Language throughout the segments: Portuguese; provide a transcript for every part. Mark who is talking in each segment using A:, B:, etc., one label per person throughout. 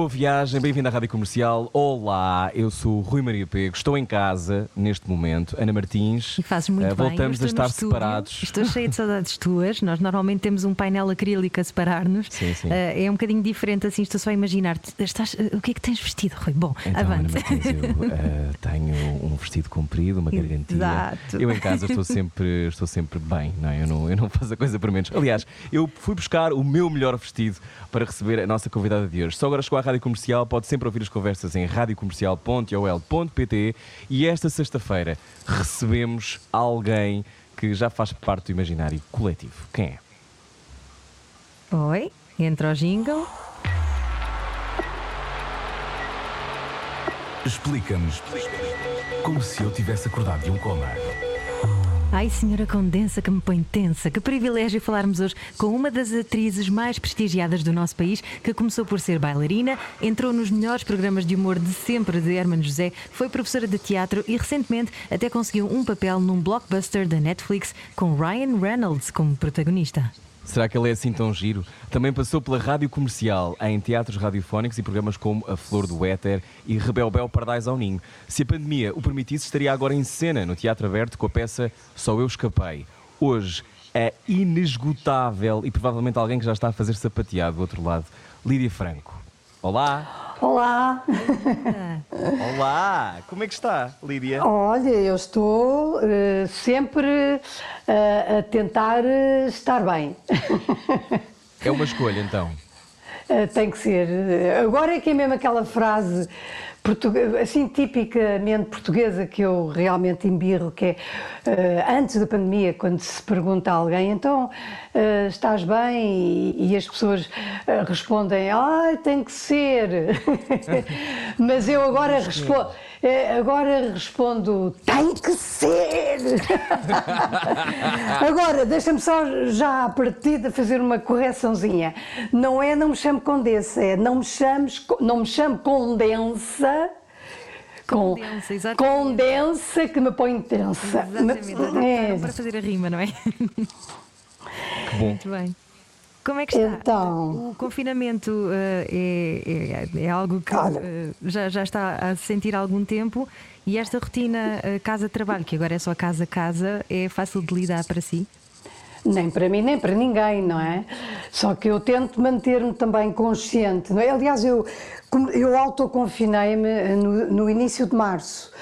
A: Boa viagem, bem-vindo à Rádio Comercial. Olá, eu sou o Rui Maria Pego, estou em casa neste momento. Ana Martins.
B: E fazes muito
A: eh,
B: bem.
A: Voltamos a estar
B: estúdio,
A: separados.
B: Estou cheia de saudades tuas. Nós normalmente temos um painel acrílico a separar-nos.
A: Sim, sim.
B: Eh, é um bocadinho diferente assim, estou só a imaginar-te. Estás, eh, o que é que tens vestido, Rui? Bom,
A: Então, Ana
B: avante.
A: Martins, eu tenho um vestido comprido, uma gargantia.
B: Exato.
A: Eu em casa estou sempre, estou sempre bem, não é? Eu não, eu não faço a coisa por menos. Aliás, eu fui buscar o meu melhor vestido para receber a nossa convidada de hoje. Só agora chegou à Rádio Comercial, pode sempre ouvir as conversas em radiocomercial.ol.pt e esta sexta-feira recebemos alguém que já faz parte do imaginário coletivo. Quem é?
B: Oi, entra o jingle.
C: Explica-nos como se eu tivesse acordado de um coma.
B: Ai, senhora condensa que me põe tensa. Que privilégio falarmos hoje com uma das atrizes mais prestigiadas do nosso país, que começou por ser bailarina, entrou nos melhores programas de humor de sempre de Hermano José, foi professora de teatro e recentemente até conseguiu um papel num blockbuster da Netflix com Ryan Reynolds como protagonista.
A: Será que ele é assim tão giro? Também passou pela rádio comercial, em teatros radiofónicos e programas como A Flor do Éter e Rebel Bel Pardais ao Ninho. Se a pandemia o permitisse, estaria agora em cena no Teatro Aberto com a peça Só Eu Escapei. Hoje é inesgotável e provavelmente alguém que já está a fazer sapateado do outro lado, Lídia Franco. Olá!
D: Olá,
A: Olá! Como é que está, Lídia?
D: olha, eu estou eh, sempre eh, a tentar eh, estar bem.
A: É uma escolha então.
D: Tem que ser. Agora é que é mesmo aquela frase assim tipicamente portuguesa que eu realmente embirro, que é eh, antes da pandemia, quando se pergunta a alguém, então eh, estás bem? E, e as pessoas eh, respondem, ai, tem que ser. Mas eu agora respondo. Eh, Agora respondo, tem que ser! Agora, deixa-me só já à partida fazer uma correçãozinha. Não é não me chamo Condessa, é não me chames, não me chamo Condensa. com-
B: Condensa, exatamente.
D: condensa que me põe tensa.
B: Exatamente,
D: É.
B: para fazer a rima, não é?
A: Que bom.
B: Muito bem. Como é que está?
D: Então.
B: O confinamento eh, é, é- é algo que
D: Olha.
B: eh, já, já está a se sentir há algum tempo e esta rotina eh, casa-trabalho, que agora é só casa-casa, é fácil de lidar para si?
D: Nem para mim, nem para ninguém, não é? Só que eu tento manter-me também consciente. Não é? Aliás, eu, eu autoconfinei-me no, no início de março.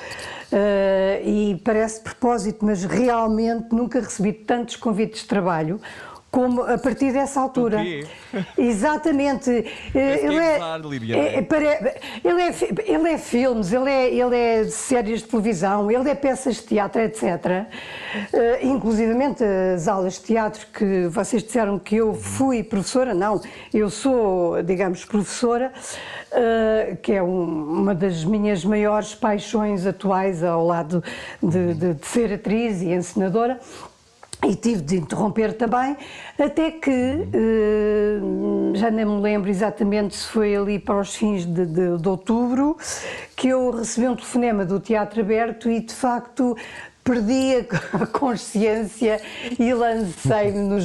D: Eh, e parece de propósito, mas realmente nunca recebi tantos convites de trabalho como a partir dessa altura. Exatamente. Eh, Ele
A: é
D: é,
A: Lídia,
D: é-
A: é
D: pare- ele, é, ele é filmes, ele é, ele é séries de televisão, ele é peças de teatro, etc. Eh, inclusivamente as aulas de teatro que vocês disseram que eu fui professora, não, eu sou, digamos, professora, eh, que é um- uma das minhas maiores paixões atuais ao lado de, de- de ser atriz e encenadora. E tive de interromper também, até que, eh, já nem me lembro exatamente se foi ali para os fins de, de- de outubro, que eu recebi um telefonema do Teatro Aberto e, de facto, perdi a consciência e lancei-me nos,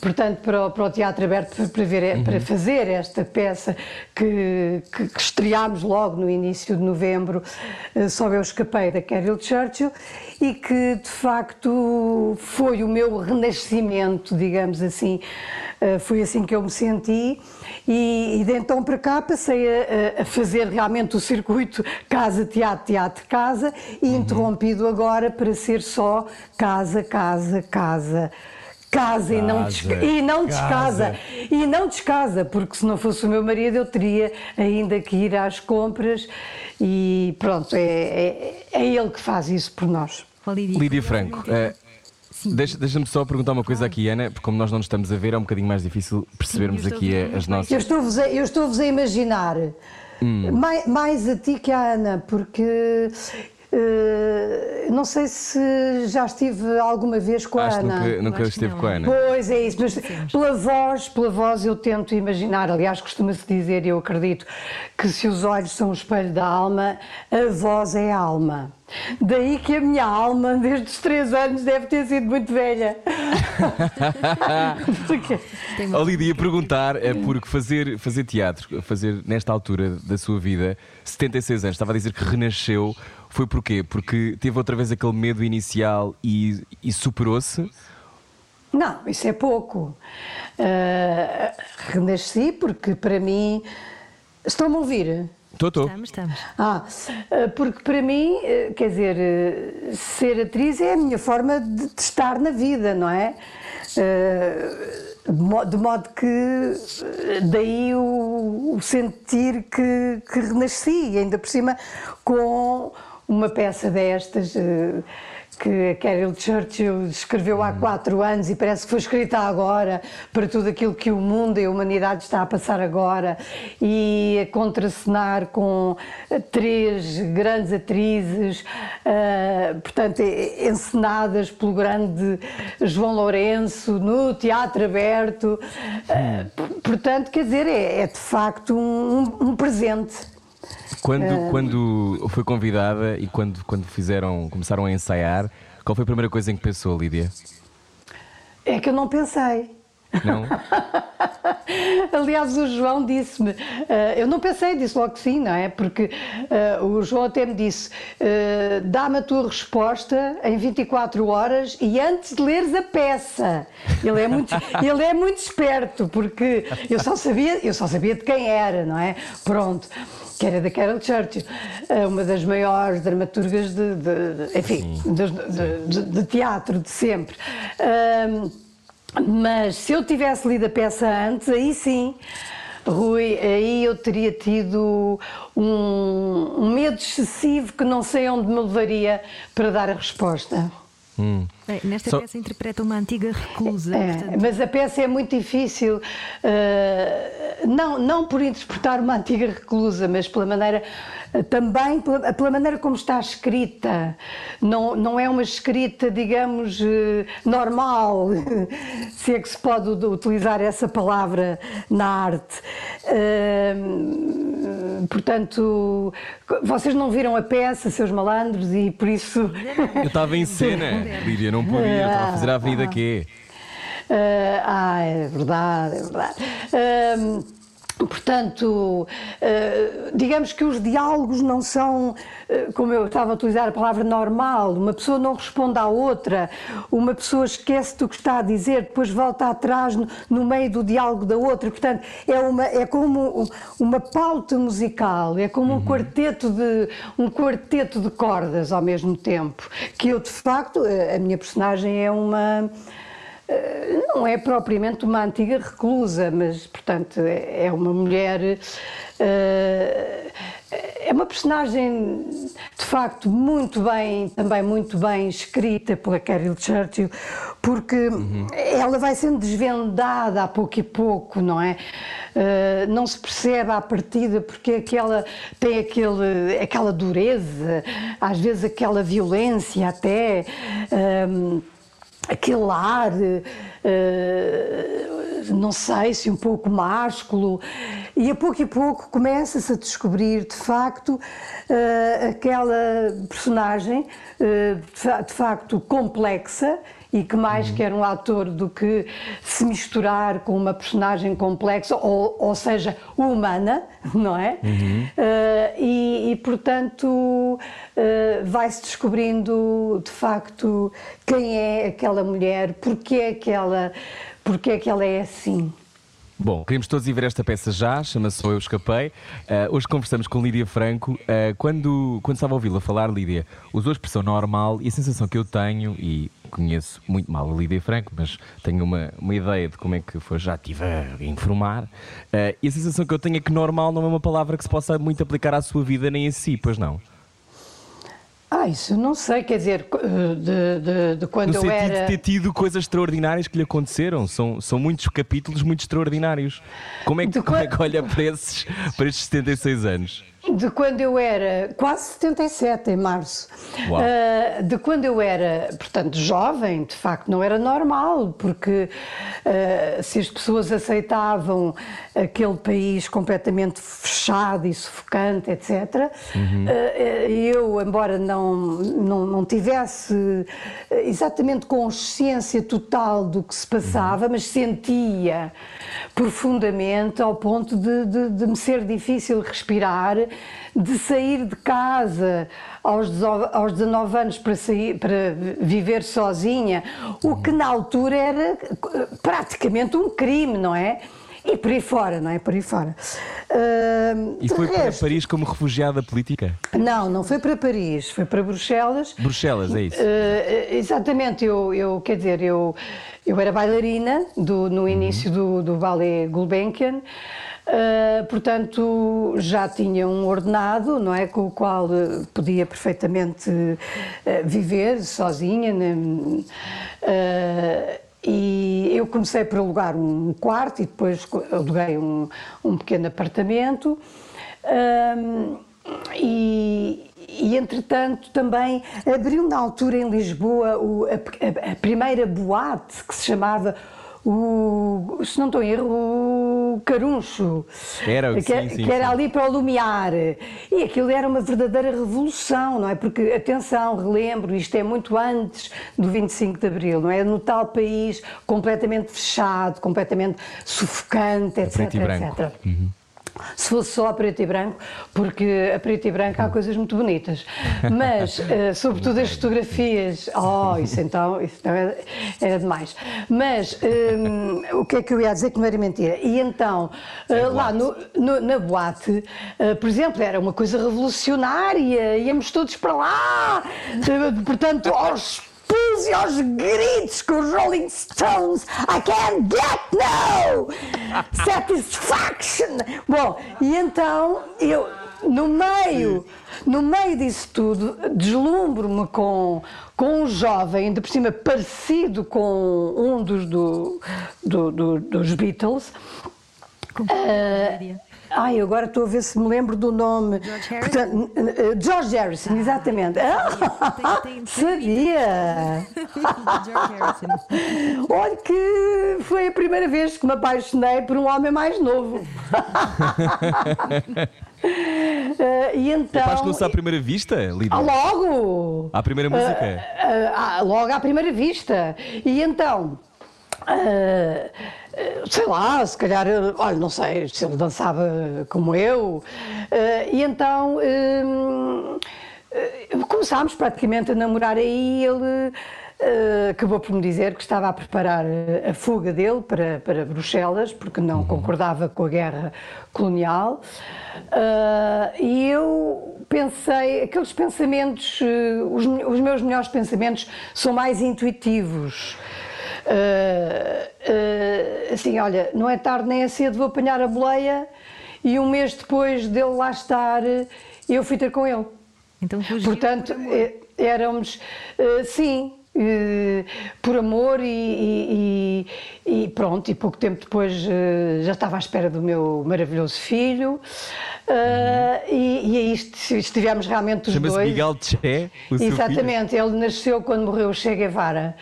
D: portanto, para o, para o Teatro Aberto para, ver, para fazer esta peça que, que, que estreámos logo no início de novembro, eh, Só Eu Escapei, da Carol Churchill, e que de facto foi o meu renascimento, digamos assim. Eh, Foi assim que eu me senti e, e de então para cá passei a, a- fazer realmente o circuito casa-teatro, teatro-casa e interrompido agora para ser só casa, casa, casa. Casa, e não, desca- e não descasa.
A: casa.
D: E não descasa, porque se não fosse o meu marido eu teria ainda que ir às compras e pronto, é, é, é ele que faz isso por nós.
B: Lídia,
A: Lídia Franco, eh, deixa- deixa-me só perguntar uma coisa aqui, Ana, porque como nós não nos estamos a ver, é um bocadinho mais difícil percebermos
B: estou
A: aqui
B: a
A: as nossas.
D: Eu estou-vos a, eu estou-vos a imaginar,
A: Hum.
D: mais, mais a ti que a Ana, porque Uh, não sei se já estive alguma vez com
A: Acho
D: a Ana.
A: Nunca, nunca esteve
B: não.
A: com a Ana.
D: Pois é isso, mas pela voz, pela voz eu tento imaginar, aliás costuma-se dizer, e eu acredito, que se os olhos são o espelho da alma, a voz é a alma. Daí que a minha alma, desde os três anos, deve ter sido muito velha. Porque-
A: Oh, Lídia, ia perguntar, é porque fazer, fazer teatro, fazer nesta altura da sua vida, 76 anos, estava a dizer que renasceu, foi porquê? Porque teve outra vez aquele medo inicial e, e superou-se?
D: Não, isso é pouco. Ah, renasci porque para mim. Estão-me a ouvir?
A: Estou, estou.
B: Estamos, estamos.
D: Ah, porque para mim, eh, quer dizer, eh, ser atriz é a minha forma de estar na vida, não é? Eh, De mo- de modo que daí o, sentir que, que renasci, e ainda por cima com uma peça destas. eh, que a Carol Churchill escreveu há quatro anos e parece que foi escrita agora para tudo aquilo que o mundo e a humanidade está a passar agora e a contracenar com três grandes atrizes, eh, portanto, encenadas pelo grande João Lourenço no Teatro Aberto. P- portanto, quer dizer, é, é de facto um- um presente.
A: Quando, quando foi convidada e quando, quando fizeram, começaram a ensaiar, qual foi a primeira coisa em que pensou, Lídia?
D: É que eu não pensei.
A: Não?
D: Aliás, o João disse-me, eh, eu não pensei, disse logo que sim, não é? Porque eh, o João até me disse: eh, dá-me a tua resposta em 24 horas e antes de leres a peça. Ele é muito, ele é muito esperto, porque eu só, sabia, eu só sabia de quem era, não é? Pronto. Que era da Carol Churchill, uma das maiores dramaturgas de, de- de- enfim, de, de- teatro de sempre. Mas se eu tivesse lido a peça antes, aí sim, Rui, aí eu teria tido um, medo excessivo que não sei onde me levaria para dar a resposta.
B: Bem, nesta
A: Só-
B: peça interpreta uma antiga reclusa.
D: É,
B: portanto,
D: mas a peça é muito difícil, eh, não, não por interpretar uma antiga reclusa, mas pela maneira, eh, também pela, pela maneira como está escrita. Não, não é uma escrita, digamos, eh, normal, se é que se pode utilizar essa palavra na arte. Eh, portanto, vocês não viram a peça, seus malandros, e por isso.
A: Eu estava em cena, Lídia, não podia, estava a fazer a avenida quê?
D: Ah, ah, é verdade, é verdade. Portanto, ah, digamos que os diálogos não são, ah, como eu estava a utilizar a palavra normal, uma pessoa não responde à outra, uma pessoa esquece do que está a dizer, depois volta atrás no, meio do diálogo da outra. Portanto, é, uma, é como um- uma pauta musical, é como um quarteto de um quarteto de cordas ao mesmo tempo. Que eu, de facto, a a minha personagem é uma eh, não é propriamente uma antiga reclusa, mas, portanto, é é uma mulher. eh, É uma personagem, de facto, muito bem, também muito bem escrita pela Carol Churchill, porque ela vai sendo desvendada a pouco e pouco, não é? Eh, não se percebe à partida porque aquela tem aquele, aquela dureza, às vezes aquela violência até. ehm, aquele ar, eh, não sei se um pouco másculo, e a pouco e pouco começa-se a descobrir de facto eh, aquela personagem fa- de facto complexa e que mais quer um ator do que se misturar com uma personagem complexa, ou, ou seja, humana, não é? Eh, e, e, portanto, eh, vai-se descobrindo de facto quem é aquela mulher, porque é que ela, porque é que ela é assim.
A: Bom, queremos todos ir ver esta peça já, chama-se Eu Escapei. Ah, hoje conversamos com Lídia Franco. Ah, quando, quando estava a ouvi-la falar, Lídia, usou a expressão normal e a sensação que eu tenho, e conheço muito mal a Lídia Franco, mas tenho uma, uma ideia de como é que foi, já estive a informar, ah, e a sensação que eu tenho é que normal não é uma palavra que se possa muito aplicar à sua vida nem a si, pois não?
D: Ah, isso não sei, quer dizer, eh, de, de- de quando
A: No
D: eu
A: sentido
D: era.
A: de ter tido coisas extraordinárias que lhe aconteceram. São, são muitos capítulos muito extraordinários. Como é que,
D: De
A: como é
D: qua-
A: que olha para esses, para estes 76 anos?
D: De quando eu era quase 77 em março, uh, de quando eu era, portanto, jovem, de facto não era normal, porque uh, se as pessoas aceitavam aquele país completamente fechado e sufocante, etc., uhum. uh, eu, embora não, não, não tivesse exatamente consciência total do que se passava, uhum. mas sentia profundamente ao ponto de, de, de me ser difícil respirar de sair de casa aos 19 anos para, sair, para viver sozinha, o que na altura era praticamente um crime, não é? E por aí fora, não é? Por aí fora.
A: Uh, e foi resto, para Paris como refugiada política?
D: Não, não foi para Paris, foi para Bruxelas.
A: Bruxelas, é isso? Uh,
D: exatamente, eu, eu, quer dizer, eu, eu era bailarina do, no início uhum. do, do ballet Gulbenkian. Uh, portanto, já tinha um ordenado, não é, com o qual uh, podia perfeitamente uh, viver sozinha. Né? e eu comecei por alugar um quarto e depois aluguei um, um pequeno apartamento. e, e, entretanto, também abriu na altura em Lisboa o, a, a primeira boate que se chamava o, se não estou em erro, o Caruncho.
A: Era,
D: que,
A: sim, sim,
D: que era
A: sim.
D: ali para o Lumiar. E aquilo era uma verdadeira revolução, não é? Porque, atenção, relembro, isto é muito antes do 25 de Abril, não é? No tal país completamente fechado, completamente sufocante, etc. etc. Uhum se fosse só a preto e branco, porque a preto e branco há coisas muito bonitas, mas uh, sobretudo as fotografias, oh, isso então, isso então era, era demais. Mas um, o que é que eu ia dizer que não era mentira? E então, uh, lá no, no, na boate, uh, por exemplo, era uma coisa revolucionária, íamos todos para lá, portanto, aos e aos gritos com os Rolling Stones. I can't get no satisfaction. Bom, e então eu, no meio, no meio disso tudo, deslumbro-me com, com um jovem, ainda por cima parecido com um dos, do, do, do, dos Beatles. Uh, Ai, agora estou a ver se me lembro do nome.
B: George Harrison? Portanto,
D: uh, George Harrison, ah, exatamente. Ah, tem, tem, sabia! George Harrison. Olha que foi a primeira vez que me apaixonei por um homem mais novo. uh, e então.
A: Apaixonou-se à primeira vista, Lídia?
D: Ah, logo!
A: À primeira música?
D: Uh, uh, logo à primeira vista. E então. Uh, sei lá, se calhar, olha, não sei se ele dançava como eu. Uh, e então uh, começámos praticamente a namorar aí ele. Acabou por me dizer que estava a preparar a fuga dele para, para Bruxelas, porque não uhum. concordava com a guerra colonial. E eu pensei, aqueles pensamentos, os, os, meus melhores pensamentos são mais intuitivos. Uh, uh, assim, olha, não é tarde nem é cedo, vou apanhar a boleia e um mês depois dele lá estar, eu fui ter com ele.
B: Então
D: Portanto,
B: por
D: eh, éramos, uh, sim, por amor e, e, e, pronto, e pouco tempo depois já estava à espera do meu maravilhoso filho. Uh, e, e aí estivemos realmente os
A: Chama
D: dois.
A: Miguel Che, o
D: Exatamente,
A: filho.
D: ele nasceu quando morreu o Che Guevara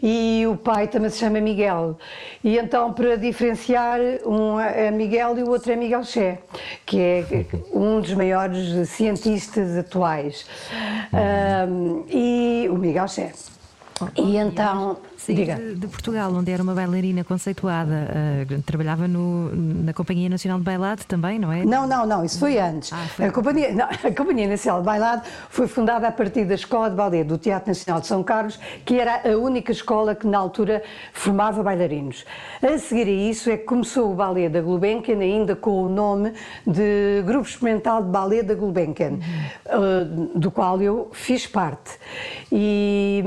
D: e o pai também se chama Miguel. E então, para diferenciar, um é Miguel e o outro é Miguel Che, que é um dos maiores cientistas atuais. Uh, e o Miguel Che. E então
B: sair de, de, Portugal, onde era uma bailarina conceituada, uh, trabalhava no, na Companhia Nacional de Bailado também, não é?
D: Não, não, não, isso foi antes. Ah, foi... A, Companhia, não, a Companhia Nacional de Bailado foi fundada a partir da Escola de Ballet do Teatro Nacional de São Carlos, que era a única escola que na altura formava bailarinos. A seguir a isso é que começou o ballet da Gulbenkian, ainda com o nome de Grupo Experimental de Ballet da Gulbenkian, uhum. uh, do qual eu fiz parte. E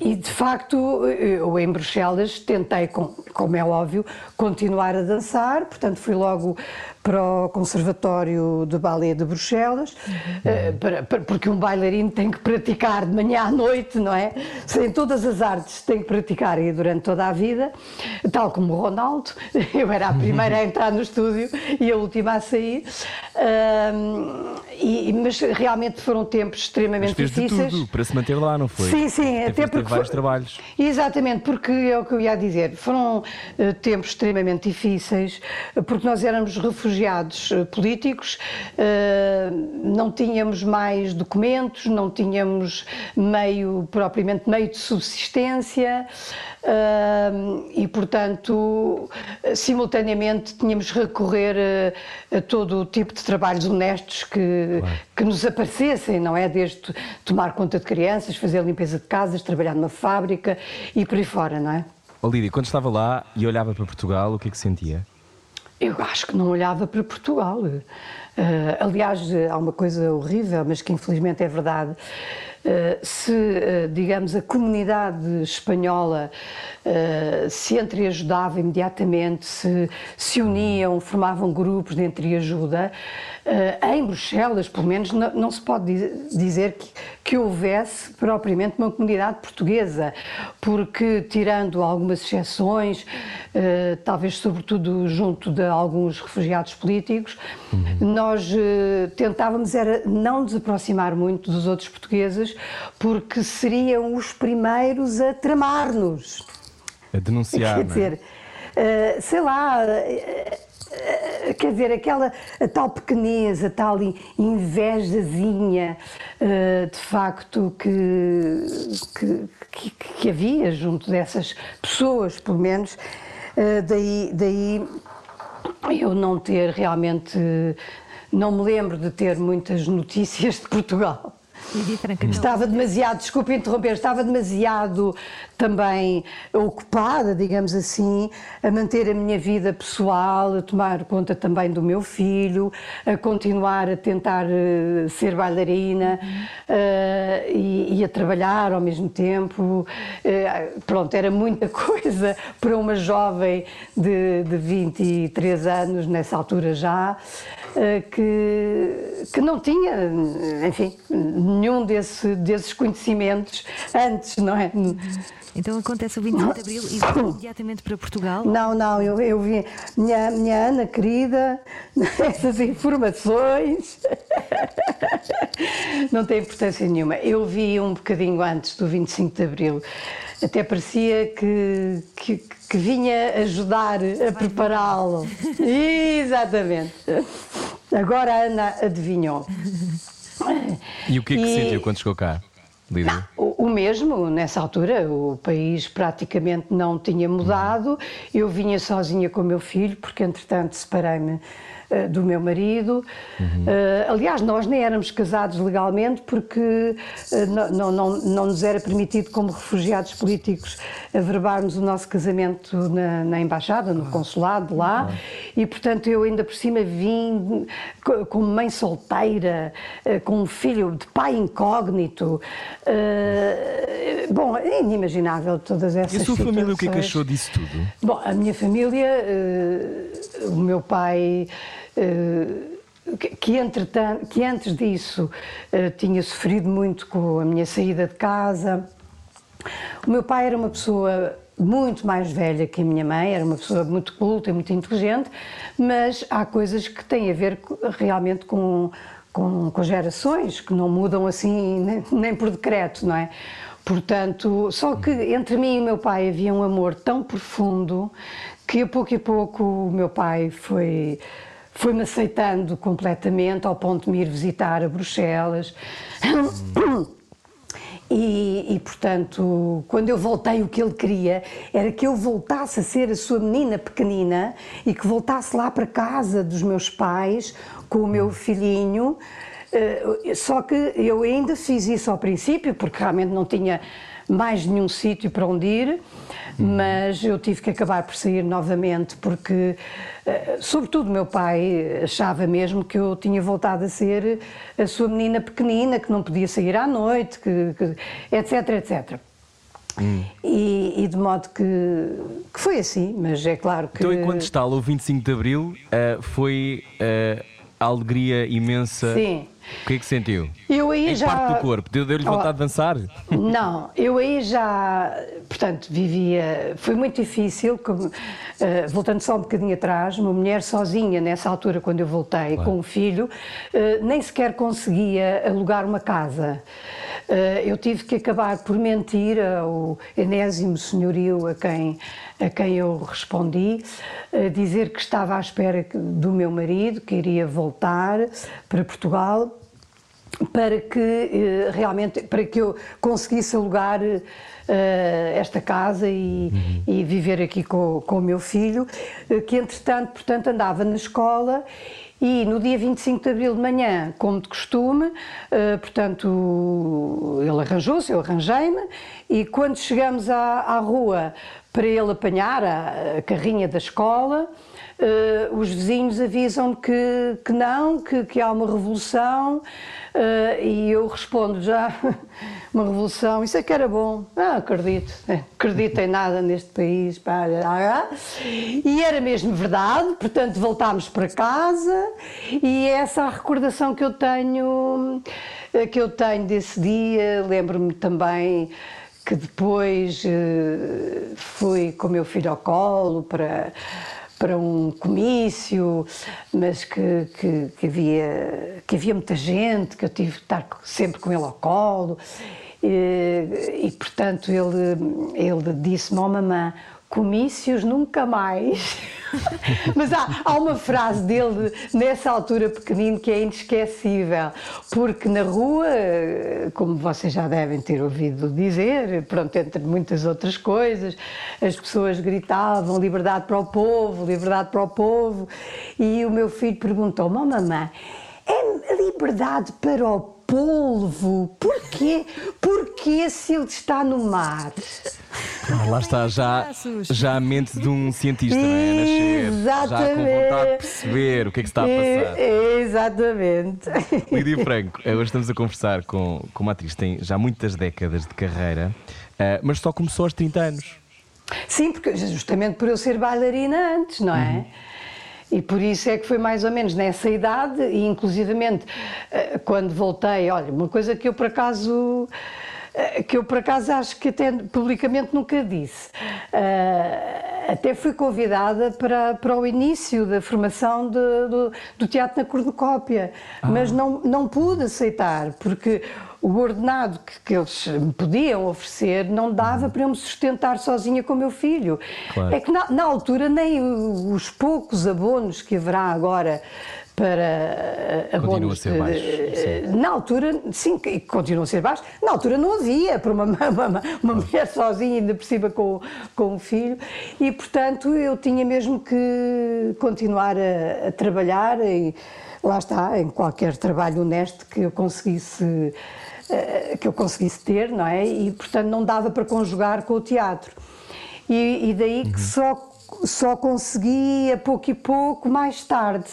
D: e de facto, eu em Bruxelas tentei, como é óbvio, continuar a dançar, portanto fui logo para o Conservatório de Ballet de Bruxelas, uhum. para, para, porque um bailarino tem que praticar de manhã à noite, não é? Em todas as artes tem que praticar e durante toda a vida, tal como o Ronaldo. Eu era a primeira a entrar no estúdio e a última a sair. e, mas realmente foram tempos extremamente
A: mas fez
D: difíceis.
A: De tudo para se manter lá, não foi?
D: Sim, sim,
A: até porque vários
D: foi...
A: trabalhos.
D: Exatamente, porque é o que eu ia dizer. Foram uh, tempos extremamente difíceis, porque nós éramos refugiados uh, políticos, uh, não tínhamos mais documentos, não tínhamos meio propriamente meio de subsistência e, portanto, simultaneamente tínhamos que recorrer a, a, todo o tipo de trabalhos honestos que, claro. que nos aparecessem, não é? Desde tomar conta de crianças, fazer limpeza de casas, trabalhar numa fábrica e por aí fora, não é?
A: Oh, Lídia, quando estava lá e olhava para Portugal, o que é que sentia?
D: Eu acho que não olhava para Portugal. Uh, aliás, há uma coisa horrível, mas que infelizmente é verdade. Uh, se, uh, digamos, a comunidade espanhola se entreajudava imediatamente, se se uniam, formavam grupos de entreajuda, em Bruxelas, pelo menos, não, não se pode dizer que, que, houvesse propriamente uma comunidade portuguesa, porque, tirando algumas exceções, uh, talvez sobretudo junto de alguns refugiados políticos, uhum. nós uh, tentávamos era não nos aproximar muito dos outros portugueses, porque seriam os primeiros a tramar-nos.
A: A denunciar.
D: Quer dizer, é? sei lá eh, quer dizer, aquela tal pequenez, a tal invejazinha, uh, de facto, que, que, que, havia junto dessas pessoas, pelo menos, uh, daí, daí eu não ter realmente, não me lembro de ter muitas notícias de Portugal. Estava demasiado, desculpe interromper, estava demasiado também ocupada, digamos assim, a manter a minha vida pessoal, a tomar conta também do meu filho, a continuar a tentar uh, ser bailarina uh, e, e, a trabalhar ao mesmo tempo. Uh, pronto, era muita coisa para uma jovem de, de 23 anos, nessa altura já. Eh, que, que não tinha, enfim, nenhum desse, desses conhecimentos antes, não é?
B: Então acontece o 25 de Abril e vai imediatamente para Portugal?
D: Não, não, eu, eu vi. Minha, minha Ana querida, essas informações não tem importância nenhuma. Eu vi um bocadinho antes do 25 de Abril. Até parecia que, que, que vinha ajudar a prepará-lo. Exatamente. Agora a Ana adivinhou.
A: E o que é que e... sentiu quando chegou cá?
D: Não, o, o, mesmo, nessa altura, o país praticamente não tinha mudado. Eu vinha sozinha com o meu filho, porque entretanto separei-me uh, do meu marido. Uhum. Uh, aliás, nós nem éramos casados legalmente porque uh, não, não, não nos era permitido, como refugiados políticos, averbarmos o nosso casamento na, na embaixada, no consulado lá. Uhum. E, portanto, eu ainda por cima vim como mãe solteira, com um filho de pai incógnito. Bom, é inimaginável todas essas
A: E a sua
D: situações.
A: família o que é que achou disso tudo?
D: Bom, a minha família, o meu pai eh, que, entretanto, que antes disso eh, tinha sofrido muito com a minha saída de casa. O meu pai era uma pessoa muito mais velha que a minha mãe, era uma pessoa muito culta e muito inteligente, mas há coisas que têm a ver realmente com, com, com gerações, que não mudam assim nem, nem por decreto, não é? Portanto, só que entre mim e o meu pai havia um amor tão profundo que a pouco e pouco o meu pai foi foi-me aceitando completamente ao ponto de me ir visitar a Bruxelas. E, e, portanto, quando eu voltei, o que ele queria era que eu voltasse a ser a sua menina pequenina e que voltasse lá para casa dos meus pais com o meu filhinho. Eh, só que eu ainda fiz isso ao princípio, porque realmente não tinha mais nenhum sítio para onde ir mas eu tive que acabar por sair novamente porque, eh, sobretudo, meu pai achava mesmo que eu tinha voltado a ser a sua menina pequenina, que não podia sair à noite, que, que, etc, etc. E, e de modo que, que foi assim, mas é claro que.
A: Então, enquanto estala o 25 de Abril, uh, foi uh, alegria imensa.
D: Sim.
A: O que é que sentiu?
D: Eu aí
A: em
D: já.
A: parte do corpo? Deu-lhe vontade
D: Oh.
A: de dançar?
D: Não, eu aí já, portanto, vivia. Foi muito difícil, eh, voltando só um bocadinho atrás, uma mulher sozinha nessa altura, quando eu voltei com o filho, eh, nem sequer conseguia alugar uma casa. Eh, eu tive que acabar por mentir ao enésimo senhorio a quem, a quem eu respondi, dizer que estava à espera do meu marido, que iria voltar para Portugal para que eh, realmente para que eu conseguisse alugar eh, esta casa e, e viver aqui com, com o meu filho, eh, que entretanto, portanto, andava na escola e no dia 25 de abril de manhã, como de costume, eh, portanto, ele arranjou-se, eu arranjei-me, e quando chegamos à, à rua para ele apanhar a, a carrinha da escola, eh, os vizinhos avisam-me que, que não, que, que há uma revolução, eh, e eu respondo já, uma revolução, isso é que era bom. Ah, acredito, eh, acredito em nada neste país. pá. E era mesmo verdade, portanto voltámos para casa, e é essa a recordação que eu tenho, eh, que eu tenho desse dia, lembro-me também que depois eh, fui com o meu filho ao colo para, para um comício, mas que, que, que havia, que havia muita gente, que eu tive que estar sempre com ele ao colo. E, e, portanto ele, ele disse-me, oh mamã, comícios nunca mais. Mas há, há uma frase dele nessa altura pequenino que é inesquecível, porque na rua, como vocês já devem ter ouvido dizer, pronto, entre muitas outras coisas, as pessoas gritavam liberdade para o povo, liberdade para o povo, e o meu filho perguntou-me, oh mamãe, é liberdade para o polvo? Porquê? Porquê se ele está no mar?
A: Ah, lá está, já, já a mente de um cientista, não é? Nascer. Já com vontade de
D: Exatamente.
A: perceber o que é que está a passar.
D: É, exatamente.
A: Lídia Franco, hoje estamos a conversar com, com uma atriz que tem já muitas décadas de carreira, eh, mas só começou aos 30 anos.
D: Sim, porque justamente por eu ser bailarina antes, não é? E por isso é que foi mais ou menos nessa idade, e inclusivamente eh, quando voltei, olha, uma coisa que eu por acaso eh, que eu por acaso acho que até publicamente nunca disse. Eh, até fui convidada para, para o início da formação de- do, do teatro na cornucópia, mas não, não pude aceitar, porque o ordenado que, que eles me podiam oferecer não dava para eu me sustentar sozinha com o meu filho.
A: Claro.
D: É que na, na altura nem os poucos abonos que haverá agora para eh,
A: Continua
D: abonos
A: a ser baixo,
D: na altura, sim, continua a ser baixo. Na altura não havia para uma, uma, uma mulher sozinha, ainda por cima com, com um filho, e portanto eu tinha mesmo que continuar a, a trabalhar, e lá está, em qualquer trabalho honesto que eu conseguisse. Eh, que eu conseguisse ter, não é? E portanto não dava para conjugar com o teatro. E, e daí que só, só consegui a pouco e pouco mais tarde.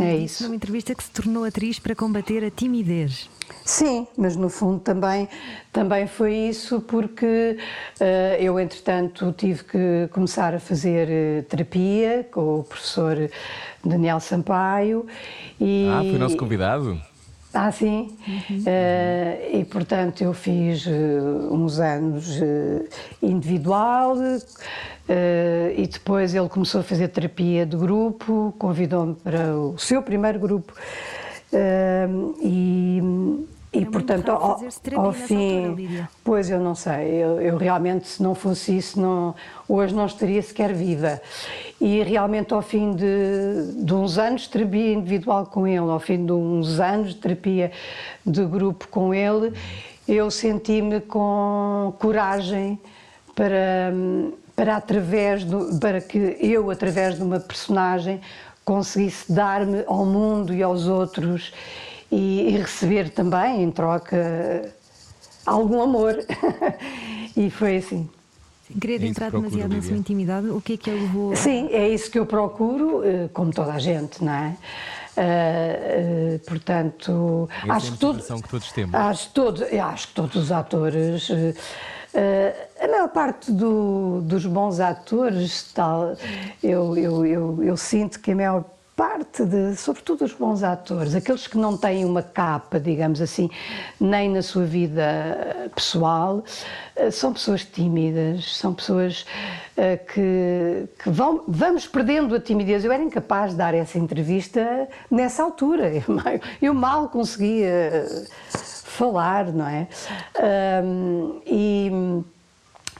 D: É isso.
B: numa entrevista que se tornou atriz para combater a timidez.
D: Sim, mas no fundo também, também foi isso porque eh, eu, entretanto, tive que começar a fazer eh, terapia com o professor Daniel Sampaio. E,
A: Ah, foi nosso convidado?
D: Ah, sim. Eh, e, portanto, eu fiz eh, uns anos eh, individual e depois ele começou a fazer terapia de grupo, convidou-me para o seu primeiro grupo. E, e
B: muito
D: portanto, ao, ao fim.
B: altura.
D: Pois eu não sei, eu, eu realmente, se não fosse isso, não, hoje não estaria sequer viva. E realmente, ao fim de, de uns anos de terapia individual com ele, ao fim de uns anos de terapia de grupo com ele, eu senti-me com coragem para, para, através do, para que eu, através de uma personagem, conseguisse dar-me ao mundo e aos outros e, e receber também, em troca, algum amor. e foi assim.
B: Sem querer
A: É
B: entrar demasiado na sua intimidade, o que é que ele levou? a-
D: Sim, é isso que eu procuro, eh, como toda a gente, não é? Ah, ah, portanto,
A: Essa é a
D: acho que, todo,
A: que todos temos.
D: acho, que todo, acho que todos os atores Uh, a maior parte do, dos bons atores, tal, eu, eu, eu, eu sinto que a maior parte de, sobretudo os bons atores, aqueles que não têm uma capa, digamos assim, nem na sua vida pessoal, eh, são pessoas tímidas, são pessoas uh, que, que, vão, vamos perdendo a timidez. Eu era incapaz de dar essa entrevista nessa altura, eu, eu mal conseguia falar, não é? Um, e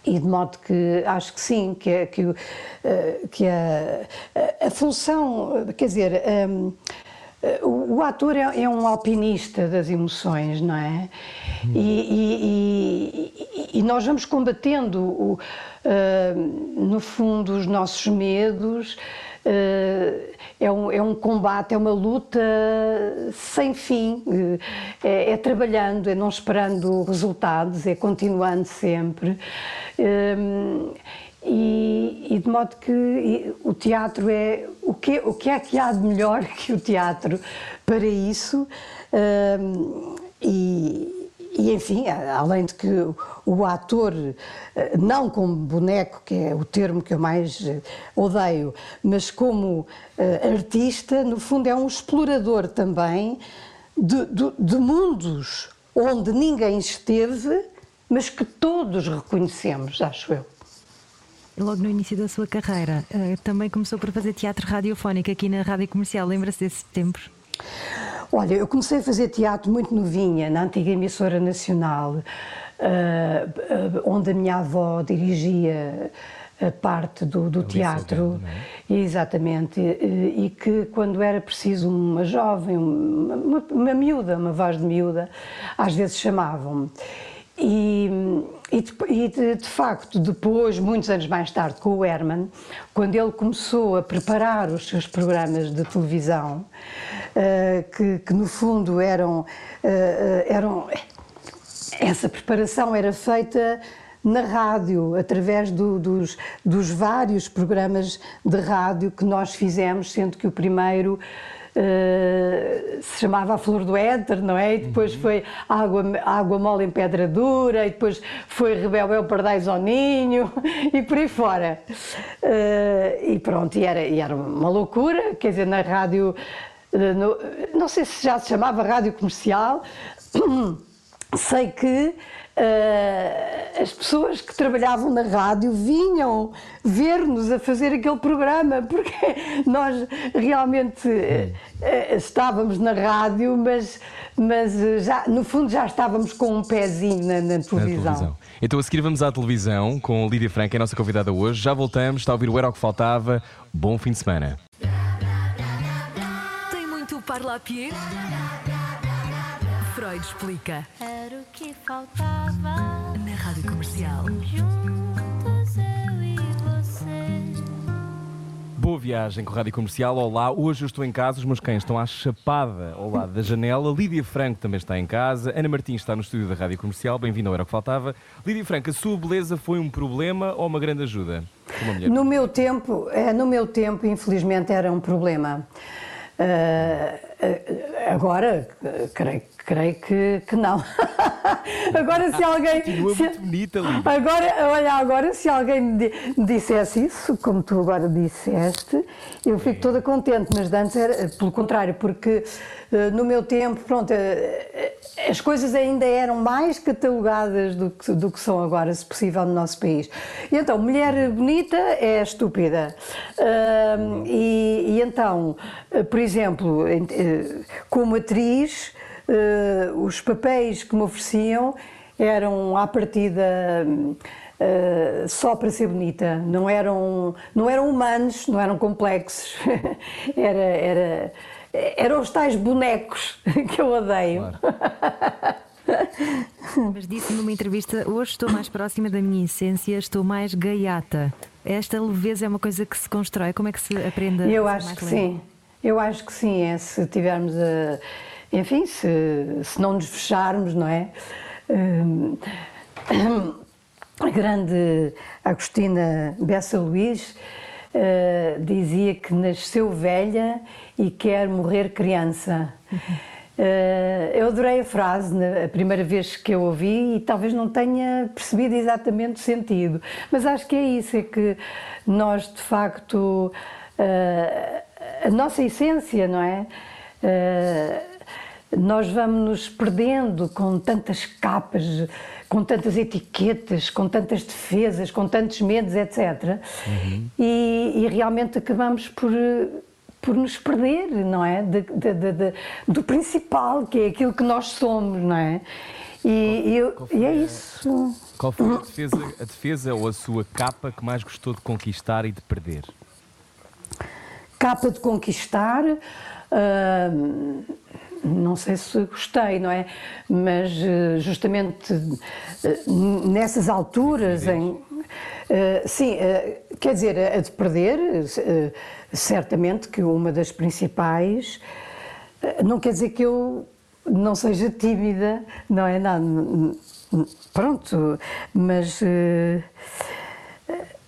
D: e de modo que acho que sim, que, é, que, eh, que a, a, função, quer dizer, um, o, o, ator é, é, um alpinista das emoções, não é? E, e, e, e nós vamos combatendo, o, uh, no fundo, os nossos medos. Uh, é um, é um combate, é uma luta sem fim. É, é trabalhando, é não esperando resultados, é continuando sempre. Um, e, e, de modo que o teatro é o que, o que é que há de melhor que o teatro para isso um, e, e, enfim, além de que o ator, eh, não como boneco, que é o termo que eu mais eh, odeio, mas como uh, artista, no fundo é um explorador também de, de, de mundos onde ninguém esteve mas que todos reconhecemos, acho eu.
B: Logo no início da sua carreira, eh, também começou por fazer teatro radiofónico aqui na Rádio Comercial. Lembra-se desses tempos?
D: Olha, eu comecei a fazer teatro muito novinha, na antiga emissora nacional, eh, onde a minha avó dirigia a parte do, do teatro, é? exatamente, e, e, que quando era preciso uma jovem, uma, uma, uma miúda, uma voz de miúda, às vezes chamavam-me. E, e, de, e de, de, facto, depois, muitos anos mais tarde, com o Herman, quando ele começou a preparar os seus programas de televisão, uh, que, que, no fundo eram, uh, eram. Essa preparação era feita na rádio, através do, dos, dos vários programas de rádio que nós fizemos, sendo que o primeiro Uh, se chamava A Flor do Éter, não é? E depois uhum. foi Água, Água Mole em Pedra Dura, e depois foi Rebelbel Pardais ao Ninho, e por aí fora. Uh, e pronto, e era, e era uma loucura, quer dizer, na rádio, no, não sei se já se chamava rádio comercial, sei que uh, as pessoas que trabalhavam na rádio vinham ver-nos a fazer aquele programa, porque nós realmente uh, estávamos na rádio, mas, mas já, no fundo já estávamos com um pezinho na, na, televisão. na televisão.
A: Então a seguir vamos à televisão com Lídia Franca, é a nossa convidada hoje. Já voltamos, está a ouvir o Era o que Faltava. Bom fim de semana.
B: Tem muito parlapier? Freud explica. Era o que faltava na rádio comercial. Juntos eu e
A: você. Boa viagem com a Rádio Comercial. Olá, hoje eu estou em casa, os meus cães estão à chapada ao lado da janela. Lídia Franco também está em casa. Ana Martins está no estúdio da Rádio Comercial. Bem-vindo ao Era o que Faltava. Lídia Franco, a sua beleza foi um problema ou uma grande ajuda?
D: No meu tempo, é, no meu tempo, infelizmente, era um problema. Uh, agora, creio, creio que, que não. agora se alguém.
A: Continua se, muito bonita, Lídia.
D: Agora, olha, agora se alguém me dissesse isso, como tu agora disseste, eu fico toda contente, mas antes era pelo contrário, porque uh, no meu tempo, pronto, uh, as coisas ainda eram mais catalogadas do que, do que são agora, se possível, no nosso país. E então, mulher bonita é estúpida. E, e, então, por exemplo, como atriz, uh, os papéis que me ofereciam eram à partida uh, só para ser bonita, não eram, não eram humanos, não eram complexos, era, era, eram os tais bonecos que eu odeio. Claro.
B: Mas disse numa entrevista: hoje estou mais próxima da minha essência, estou mais gaiata. Esta leveza é uma coisa que se constrói. Como é que se aprende a
D: Eu acho que leve? sim. Eu acho que sim. É se tivermos a enfim, se, se não nos fecharmos, não é? Hum, a grande Agostina Bessa Luís uh, dizia que nasceu velha e quer morrer criança. Uh, eu adorei a frase na, a primeira vez que eu ouvi e talvez não tenha percebido exatamente o sentido, mas acho que é isso, é que nós de facto uh, a nossa essência, não é? Uh, nós vamos nos perdendo com tantas capas, com tantas etiquetas, com tantas defesas, com tantos medos, etc. Uhum. E, e realmente acabamos por por nos perder, não é? De, de, de, do principal, que é aquilo que nós somos, não é? E, qual, qual e é isso.
A: Qual foi a defesa, a defesa ou a sua capa que mais gostou de conquistar e de perder?
D: Capa de conquistar. Uh, não sei se gostei, não é? Mas uh, justamente uh, nessas alturas em. sim, quer dizer, a de perder certamente que uma das principais, não quer dizer que eu não seja tímida, não é nada, pronto, mas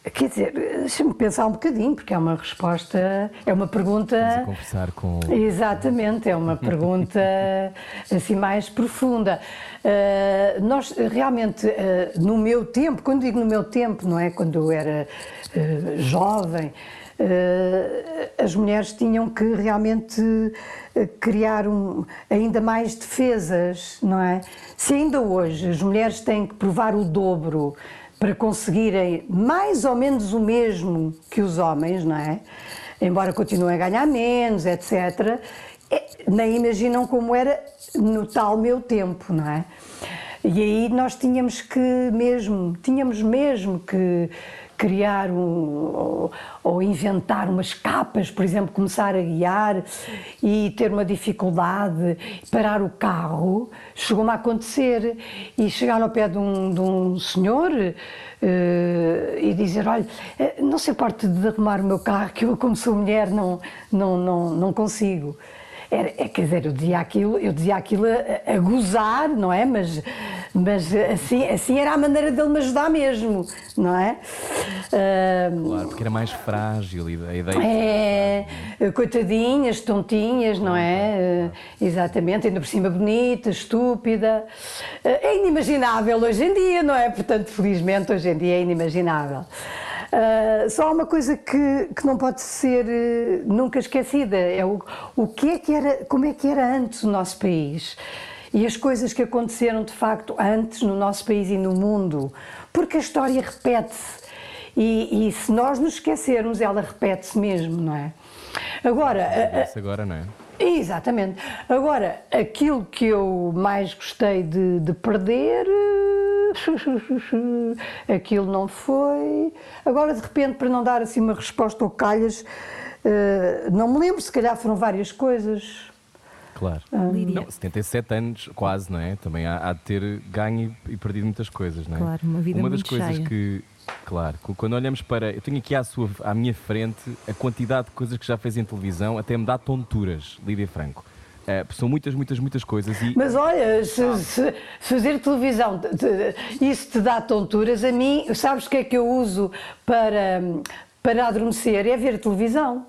D: quer dizer, deixa-me pensar um bocadinho, porque é uma resposta, é uma pergunta.
A: Vamos conversar com.
D: Exatamente, é uma pergunta assim mais profunda. Uh, nós realmente, uh, no meu tempo, quando digo no meu tempo, não é? Quando eu era uh, jovem, as mulheres tinham que realmente criar um, ainda mais defesas, não é? Se ainda hoje as mulheres têm que provar o dobro para conseguirem mais ou menos o mesmo que os homens, não é? Embora continuem a ganhar menos, etc., é, nem imaginam como era no tal meu tempo, não é? E aí nós tínhamos que mesmo, tínhamos mesmo que criar um, ou, ou, inventar umas capas, por exemplo, começar a guiar e ter uma dificuldade, parar o carro, chegou-me a acontecer e chegar ao pé de um, de um senhor uh, e dizer, olha, eh, não se importa de arrumar o meu carro, que eu como sou mulher não, não, não, não consigo. Era, é, quer dizer, eu dizia aquilo, eu dizia aquilo a, a, gozar, não é? Mas, mas assim, assim era a maneira dele me ajudar mesmo, não é?
A: Claro, porque era mais frágil a ideia.
D: É, coitadinhas, tontinhas, não é? Uh, exatamente, ainda por cima bonita, estúpida. Uh, é inimaginável hoje em dia, não é? Portanto, felizmente hoje em dia é inimaginável. Uh, só há uma coisa que, que não pode ser uh, nunca esquecida, é o, o que é que era, como é que era antes o nosso país e as coisas que aconteceram de facto antes no nosso país e no mundo, porque a história repete-se e, e, se nós nos esquecermos, ela repete-se mesmo, não é?
A: Agora, agora não é?
D: Exatamente. Agora, aquilo que eu mais gostei de, de perder aquilo não foi. Agora, de repente, para não dar assim uma resposta ao calhas, uh, não me lembro, se calhar foram várias coisas.
A: Claro. Ah. Não, 77 anos, quase, não é? Também há, há de ter ganho e perdido muitas coisas, não é?
B: Claro, uma vida
A: Uma
B: das
A: coisas
B: cheia.
A: que, claro, quando olhamos para. Eu tenho aqui à, sua, à minha frente a quantidade de coisas que já fez em televisão, até me dá tonturas, Lídia Franco. É, são muitas, muitas, muitas coisas. E...
D: Mas olha, se, se, fazer televisão, te, isso te dá tonturas. A mim, sabes o que é que eu uso para, para adormecer? É ver televisão.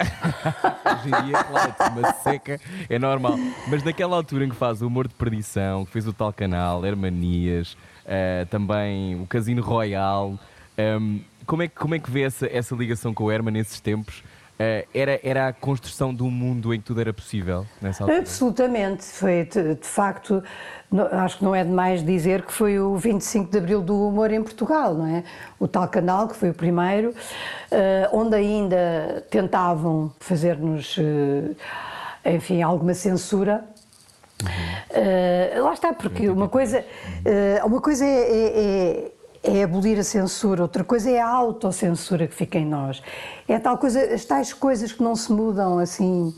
A: Hoje em dia, claro, uma seca é normal. Mas naquela altura em que faz o Humor de Perdição, que fez o tal canal, Hermanias, uh, também o Casino Royal, um, ehm, como, é, como é que vê essa, essa ligação com o Herman nesses tempos? Uh, era, era a construção de um mundo em que tudo era possível nessa altura?
D: Absolutamente. Foi, de, de facto, não, acho que não é demais dizer que foi o 25 de Abril do Humor em Portugal, não é? O tal canal, que foi o primeiro, uh, onde ainda tentavam fazer-nos, uh, enfim, alguma censura. Uhum. lá está, porque uma coisa, uma coisa é, é, é é abolir a censura, outra coisa é a autocensura que fica em nós. É tal coisa, as tais coisas que não se mudam assim,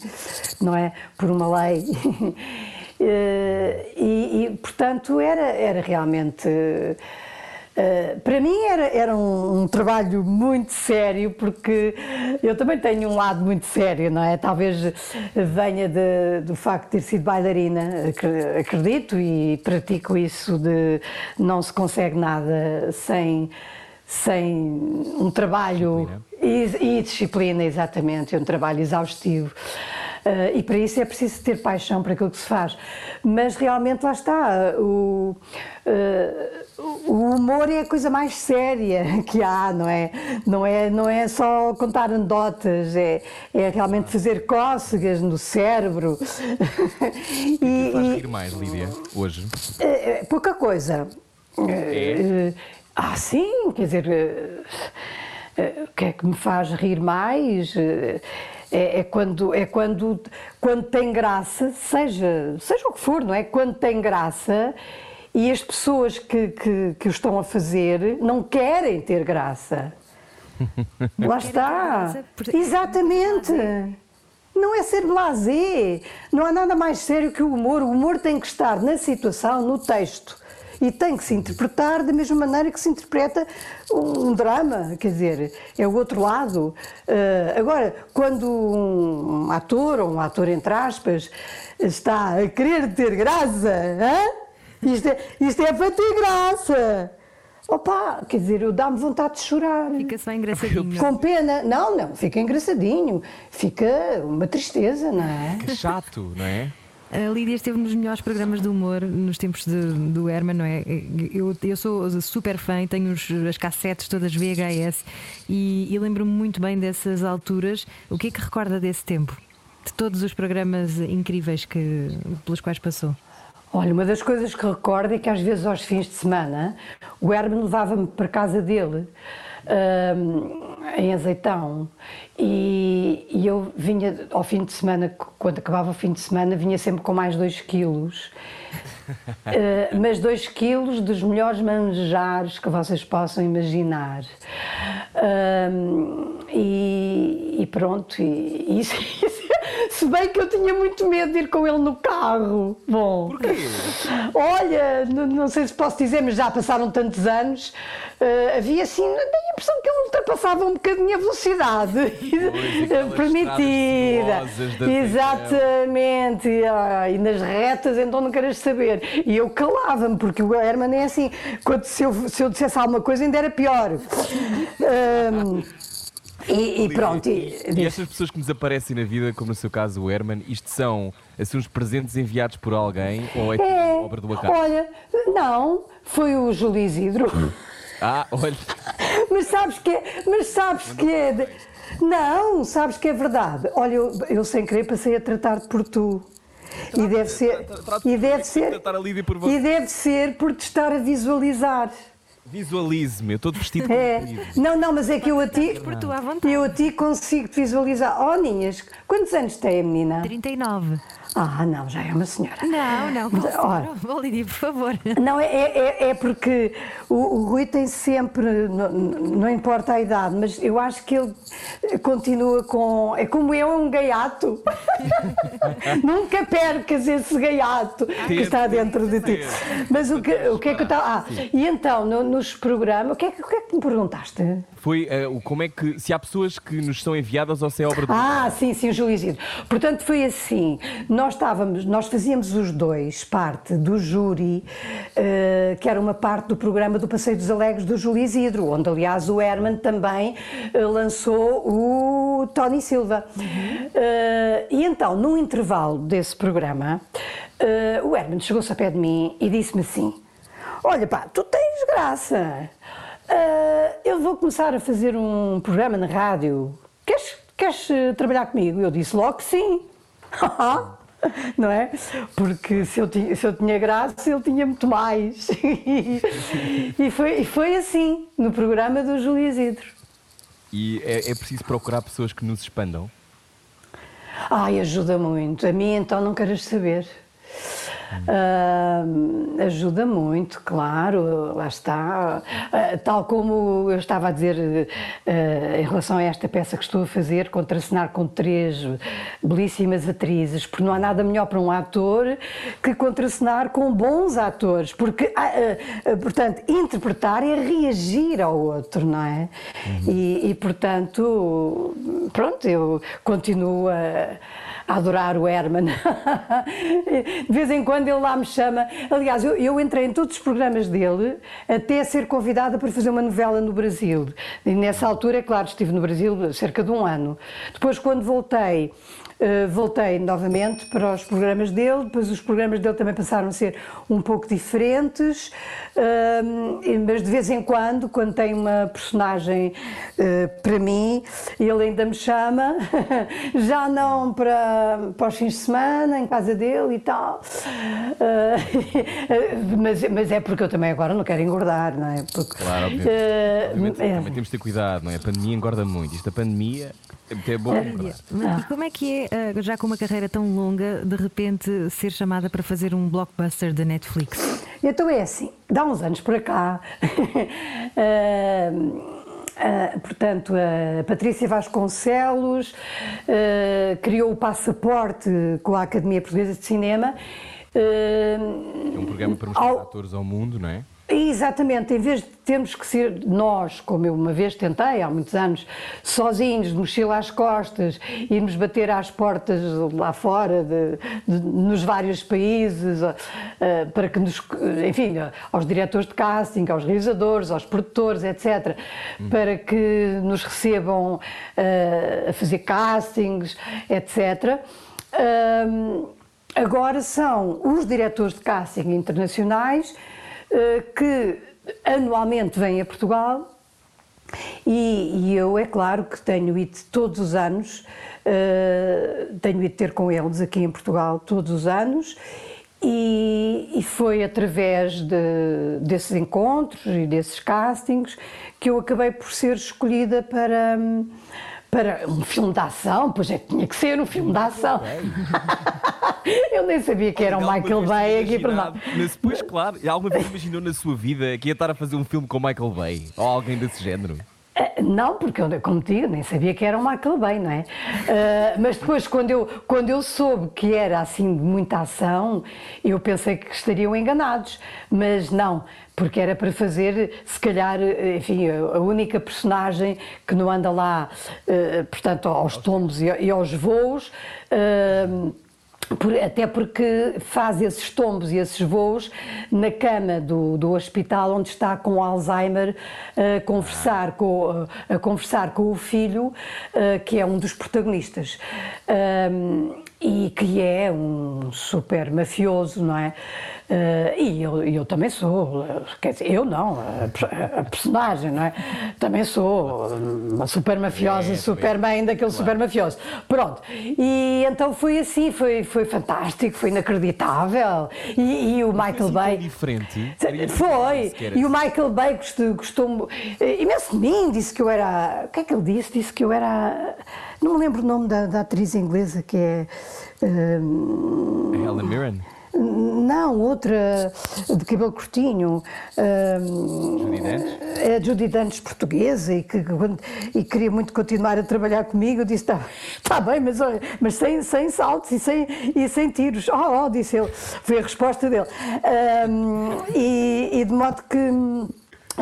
D: não é? Por uma lei. e, e, portanto, era, era realmente Uh, para mim era, era um, um, trabalho muito sério, porque eu também tenho um lado muito sério, não é? Talvez venha de, do facto de ter sido bailarina, acredito e pratico isso de não se consegue nada sem, sem um trabalho disciplina. E, e disciplina, exatamente, é um trabalho exaustivo. Uh, e para isso é preciso ter paixão para aquilo que se faz. Mas realmente lá está. O, uh, o humor é a coisa mais séria que há, não é? Não é, não é só contar anedotas, é, é realmente fazer cócegas no cérebro.
A: e, e faz rir mais, Lídia, hoje?
D: É, pouca coisa. É? Ah, sim, quer dizer, o que é que me faz rir mais? É, é, quando, é quando, quando tem graça, seja, seja o que for, não é? Quando tem graça e as pessoas que, que, que o estão a fazer não querem ter graça. Lá está. Exatamente. Não é ser blasé. Não há nada mais sério que o humor. O humor tem que estar na situação, no texto e tem que se interpretar da mesma maneira que se interpreta um drama, quer dizer, é o outro lado. Uh, agora, quando um ator, ou um ator entre aspas, está a querer ter graça, hein? Isto, é, isto é para ter graça. Opa, quer dizer, dá-me vontade de chorar.
B: Fica só engraçadinho.
D: Com pena. Não, não, fica engraçadinho. Fica uma tristeza, não é?
A: Que chato, não é?
B: A Lídia esteve nos melhores programas de humor nos tempos de, do Herman, não é? Eu, eu sou super fã, tenho os, as cassetes todas VHS e, e lembro-me muito bem dessas alturas. O que é que recorda desse tempo? De todos os programas incríveis que, pelos quais passou?
D: Olha, uma das coisas que recordo é que às vezes aos fins de semana o Herman levava-me para casa dele em Azeitão. E, e, eu vinha ao fim de semana, quando acabava o fim de semana, vinha sempre com mais 2 quilos. uh, mas 2 quilos dos melhores manjares que vocês possam imaginar. Uh, e, e, pronto, e, isso, isso, se bem que eu tinha muito medo de ir com ele no carro. Bom,
A: Porquê?
D: Olha, não, não sei se posso dizer, mas já passaram tantos anos uh, havia assim, a impressão que ele ultrapassava um bocadinho a velocidade
A: pois,
D: permitida. Exatamente. Ah, e nas retas, então não queres saber. E eu calava-me, porque o Herman é assim, quando, se, eu, se eu dissesse alguma coisa ainda era pior. Um, e, e, pronto.
A: E, e, estas pessoas que nos aparecem na vida, como no seu caso o Herman, isto são assim, uns presentes enviados por alguém ou é, é obra do acaso?
D: Olha, não, foi o Júlio Isidro.
A: Ah, olha.
D: Mas sabes que é. Mas sabes que é. De... Não, sabes que é verdade. Olha, eu, eu sem querer passei a tratar-te por tu. E deve ser. E deve ser. E deve ser por te estar a visualizar.
A: Visualize-me, eu estou vestido
D: é. Não, não, mas é que eu a ti.
B: Por tua vontade.
D: Eu a ti consigo te visualizar. Oh, Ninhas, quantos anos tem a menina?
B: 39.
D: Ah, não, já é uma senhora.
B: Não, não, Ora, Lídia, por favor.
D: Não, é, é, é porque o, o, Rui tem sempre, não, não, importa a idade, mas eu acho que ele continua com. É como eu, é um gaiato. Nunca percas esse gaiato que está dentro de ti. Mas o que, o que é que eu estava. Ah, e então, no, nos programas, o que, é, o que é que me perguntaste?
A: Foi uh, como é que. Se há pessoas que nos são enviadas ou se é obra do.
D: Ah, sim, sim, o Júlio Isidro. Portanto, foi assim. Nós nós estávamos, nós fazíamos os dois parte do júri, uh, que era uma parte do programa do Passeio dos Alegres do Júlio Isidro, onde aliás o Herman também uh, lançou o Tony Silva. Uh, e então, no intervalo desse programa, o Herman chegou-se a pé de mim e disse-me assim: Olha, pá, tu tens graça. eu vou começar a fazer um programa na rádio. Queres, queres trabalhar comigo? Eu disse logo que sim. não é? Porque se eu, tinha, se eu tinha graça, ele tinha muito mais. e, foi, e foi assim, no programa do Júlio Isidro.
A: E é, é preciso procurar pessoas que nos expandam?
D: Ai, ajuda muito. A mim, então, não queres saber. Uh, ajuda muito, claro, lá está. Uh, tal como eu estava a dizer uh, em relação a esta peça que estou a fazer, contracenar com três belíssimas atrizes, porque não há nada melhor para um ator que contracenar com bons atores, porque, portanto, interpretar é reagir ao outro, não é? Uhum. E, e, portanto, pronto, eu continuo a a adorar o Herman. de vez em quando ele lá me chama. Aliás, eu, eu, entrei em todos os programas dele até ser convidada para fazer uma novela no Brasil. E nessa altura, é claro, estive no Brasil cerca de um ano. Depois, quando voltei, voltei novamente para os programas dele, depois os programas dele também passaram a ser um pouco diferentes, uh, mas de vez em quando, quando tem uma personagem uh, para mim, ele ainda me chama, já não para, para os fins de semana, em casa dele e tal, mas, mas é porque eu também agora não quero engordar, não é? Porque,
A: claro, obviamente. obviamente é. também temos de ter cuidado, não é? A pandemia engorda muito, isto a pandemia é bom
B: E como é que é, eh, já com uma carreira tão longa, de repente ser chamada para fazer um blockbuster da Netflix?
D: Então é assim, dá uns anos para cá. uh, Uh, portanto, a Patrícia Vasconcelos uh, criou o passaporte com a Academia Portuguesa de Cinema.
A: Uh, é um programa para mostrar ao... atores ao mundo, não é?
D: Exatamente, em vez de termos que ser nós, como eu uma vez tentei há muitos anos, sozinhos, de mochila às costas, irmos bater às portas lá fora, de, de, nos vários países, uh, para que nos, enfim, aos diretores de casting, aos realizadores, aos produtores, etc., hum. para que nos recebam uh, a fazer castings, etc. Uh, agora são os diretores de casting internacionais que anualmente vêm a Portugal e, e, eu, é claro, que tenho ido todos os anos, uh, tenho ido ter com eles aqui em Portugal todos os anos e, e foi através de, desses encontros e desses castings que eu acabei por ser escolhida para. Para um filme de ação, pois é, tinha que ser um filme de ação. Eu nem sabia que era o Michael Bay aqui para nós.
A: Mas depois, claro, alguma vez imaginou na sua vida que ia estar a fazer um filme com o Michael Bay? Ou alguém desse género?
D: Eh, não, porque eu, como digo, nem sabia que era o Michael Bay, não é? Uh, mas depois, quando eu, quando eu soube que era assim de muita ação, eu pensei que estariam enganados. Mas não, porque era para fazer, se calhar, enfim, a única personagem que não anda lá, uh, portanto, aos tombos e, aos voos. Por, até porque faz esses tombos e esses voos na cama do, do hospital onde está com Alzheimer a conversar com, a conversar com o filho, que é um dos protagonistas. E que é um super mafioso, não é? Uh, e eu, eu, também sou, quer dizer, eu não, a, a, personagem, não é? Também sou uma super mafiosa, é, super bem daquele claro. super mafioso. Pronto, e então foi assim, foi, foi fantástico, foi inacreditável. E, e o Michael Bay.
A: diferente.
D: Foi, e o Michael Bay gostou, gostou eh, imenso de mim, disse que eu era. O que é que ele disse? Disse que eu era. Não me lembro o nome da, da atriz inglesa que é.
A: Um, Helen Mirren?
D: Não, outra de cabelo curtinho.
A: Um, Judy Dantes?
D: É Judy Dantes portuguesa e que e queria muito continuar a trabalhar comigo. Eu disse: está tá bem, mas, mas sem, sem saltos e sem, e sem tiros. Oh, oh, disse ele. Foi a resposta dele. Um, e, e de modo que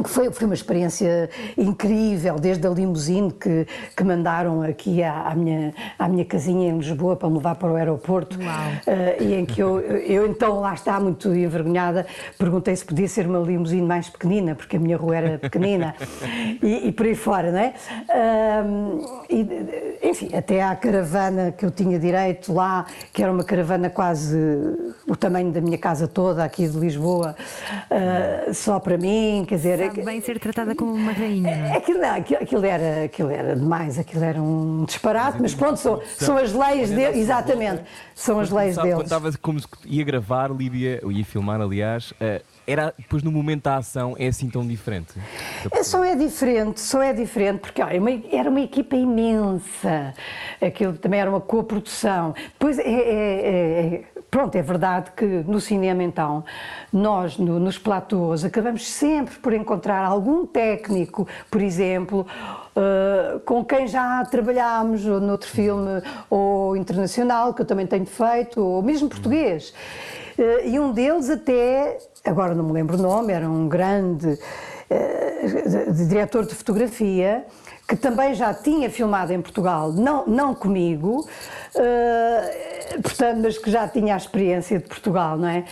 D: foi, foi uma experiência incrível, desde a limusine que, que mandaram aqui à, à, minha, à minha casinha em Lisboa para me levar para o aeroporto. Uh, e em que eu, eu, então, lá está, muito envergonhada, perguntei se podia ser uma limusine mais pequenina, porque a minha rua era pequenina, e, e, por aí fora, não é? Uh, e, enfim, até à caravana que eu tinha direito lá, que era uma caravana quase o tamanho da minha casa toda, aqui de Lisboa, uh, só para mim, quer dizer
B: Sabe bem ser tratada como uma rainha. É?
D: Aquilo, não, aquilo, aquilo, era, aquilo era demais, aquilo era um disparate, mas pronto, são, são as leis dele, exatamente, são as leis dele.
A: Quando estava como ia gravar, Lídia, ou ia filmar, aliás, uh, era depois no momento da ação é assim tão diferente?
D: É, só é diferente, só é diferente, porque olha, uma, era uma equipa imensa, aquilo também era uma coprodução. Pois é, é, é, é Pronto, é verdade que no cinema, então, nós no, nos platôs acabamos sempre por encontrar algum técnico, por exemplo, uh, com quem já trabalhámos ou noutro filme ou internacional, que eu também tenho feito, ou mesmo português. Uh, e um deles até, agora não me lembro o nome, era um grande uh, diretor de fotografia, que também já tinha filmado em Portugal, não, não comigo, uh, portanto, mas que já tinha a experiência de Portugal, não é?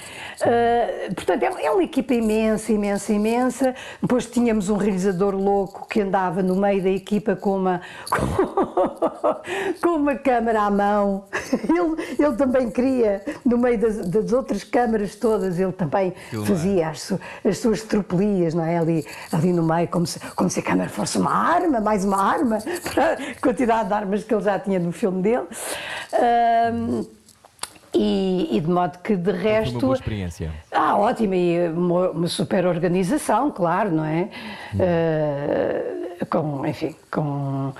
D: Uh, portanto, é, é, uma equipa imensa, imensa, imensa. Depois tínhamos um realizador louco que andava no meio da equipa com uma, com, com uma câmara à mão. Ele, ele também queria, no meio das, das outras câmaras todas, ele também fazia as, as suas tropelias, não é? Ali, ali no meio, como se, como se a câmara fosse uma arma, mais uma arma, para a quantidade de armas que ele já tinha no filme dele. Um, e, e, de modo que de resto.
A: Uma boa experiência.
D: Ah, ótima, e uma, uma super organização, claro, não é? Uh, com, enfim, com.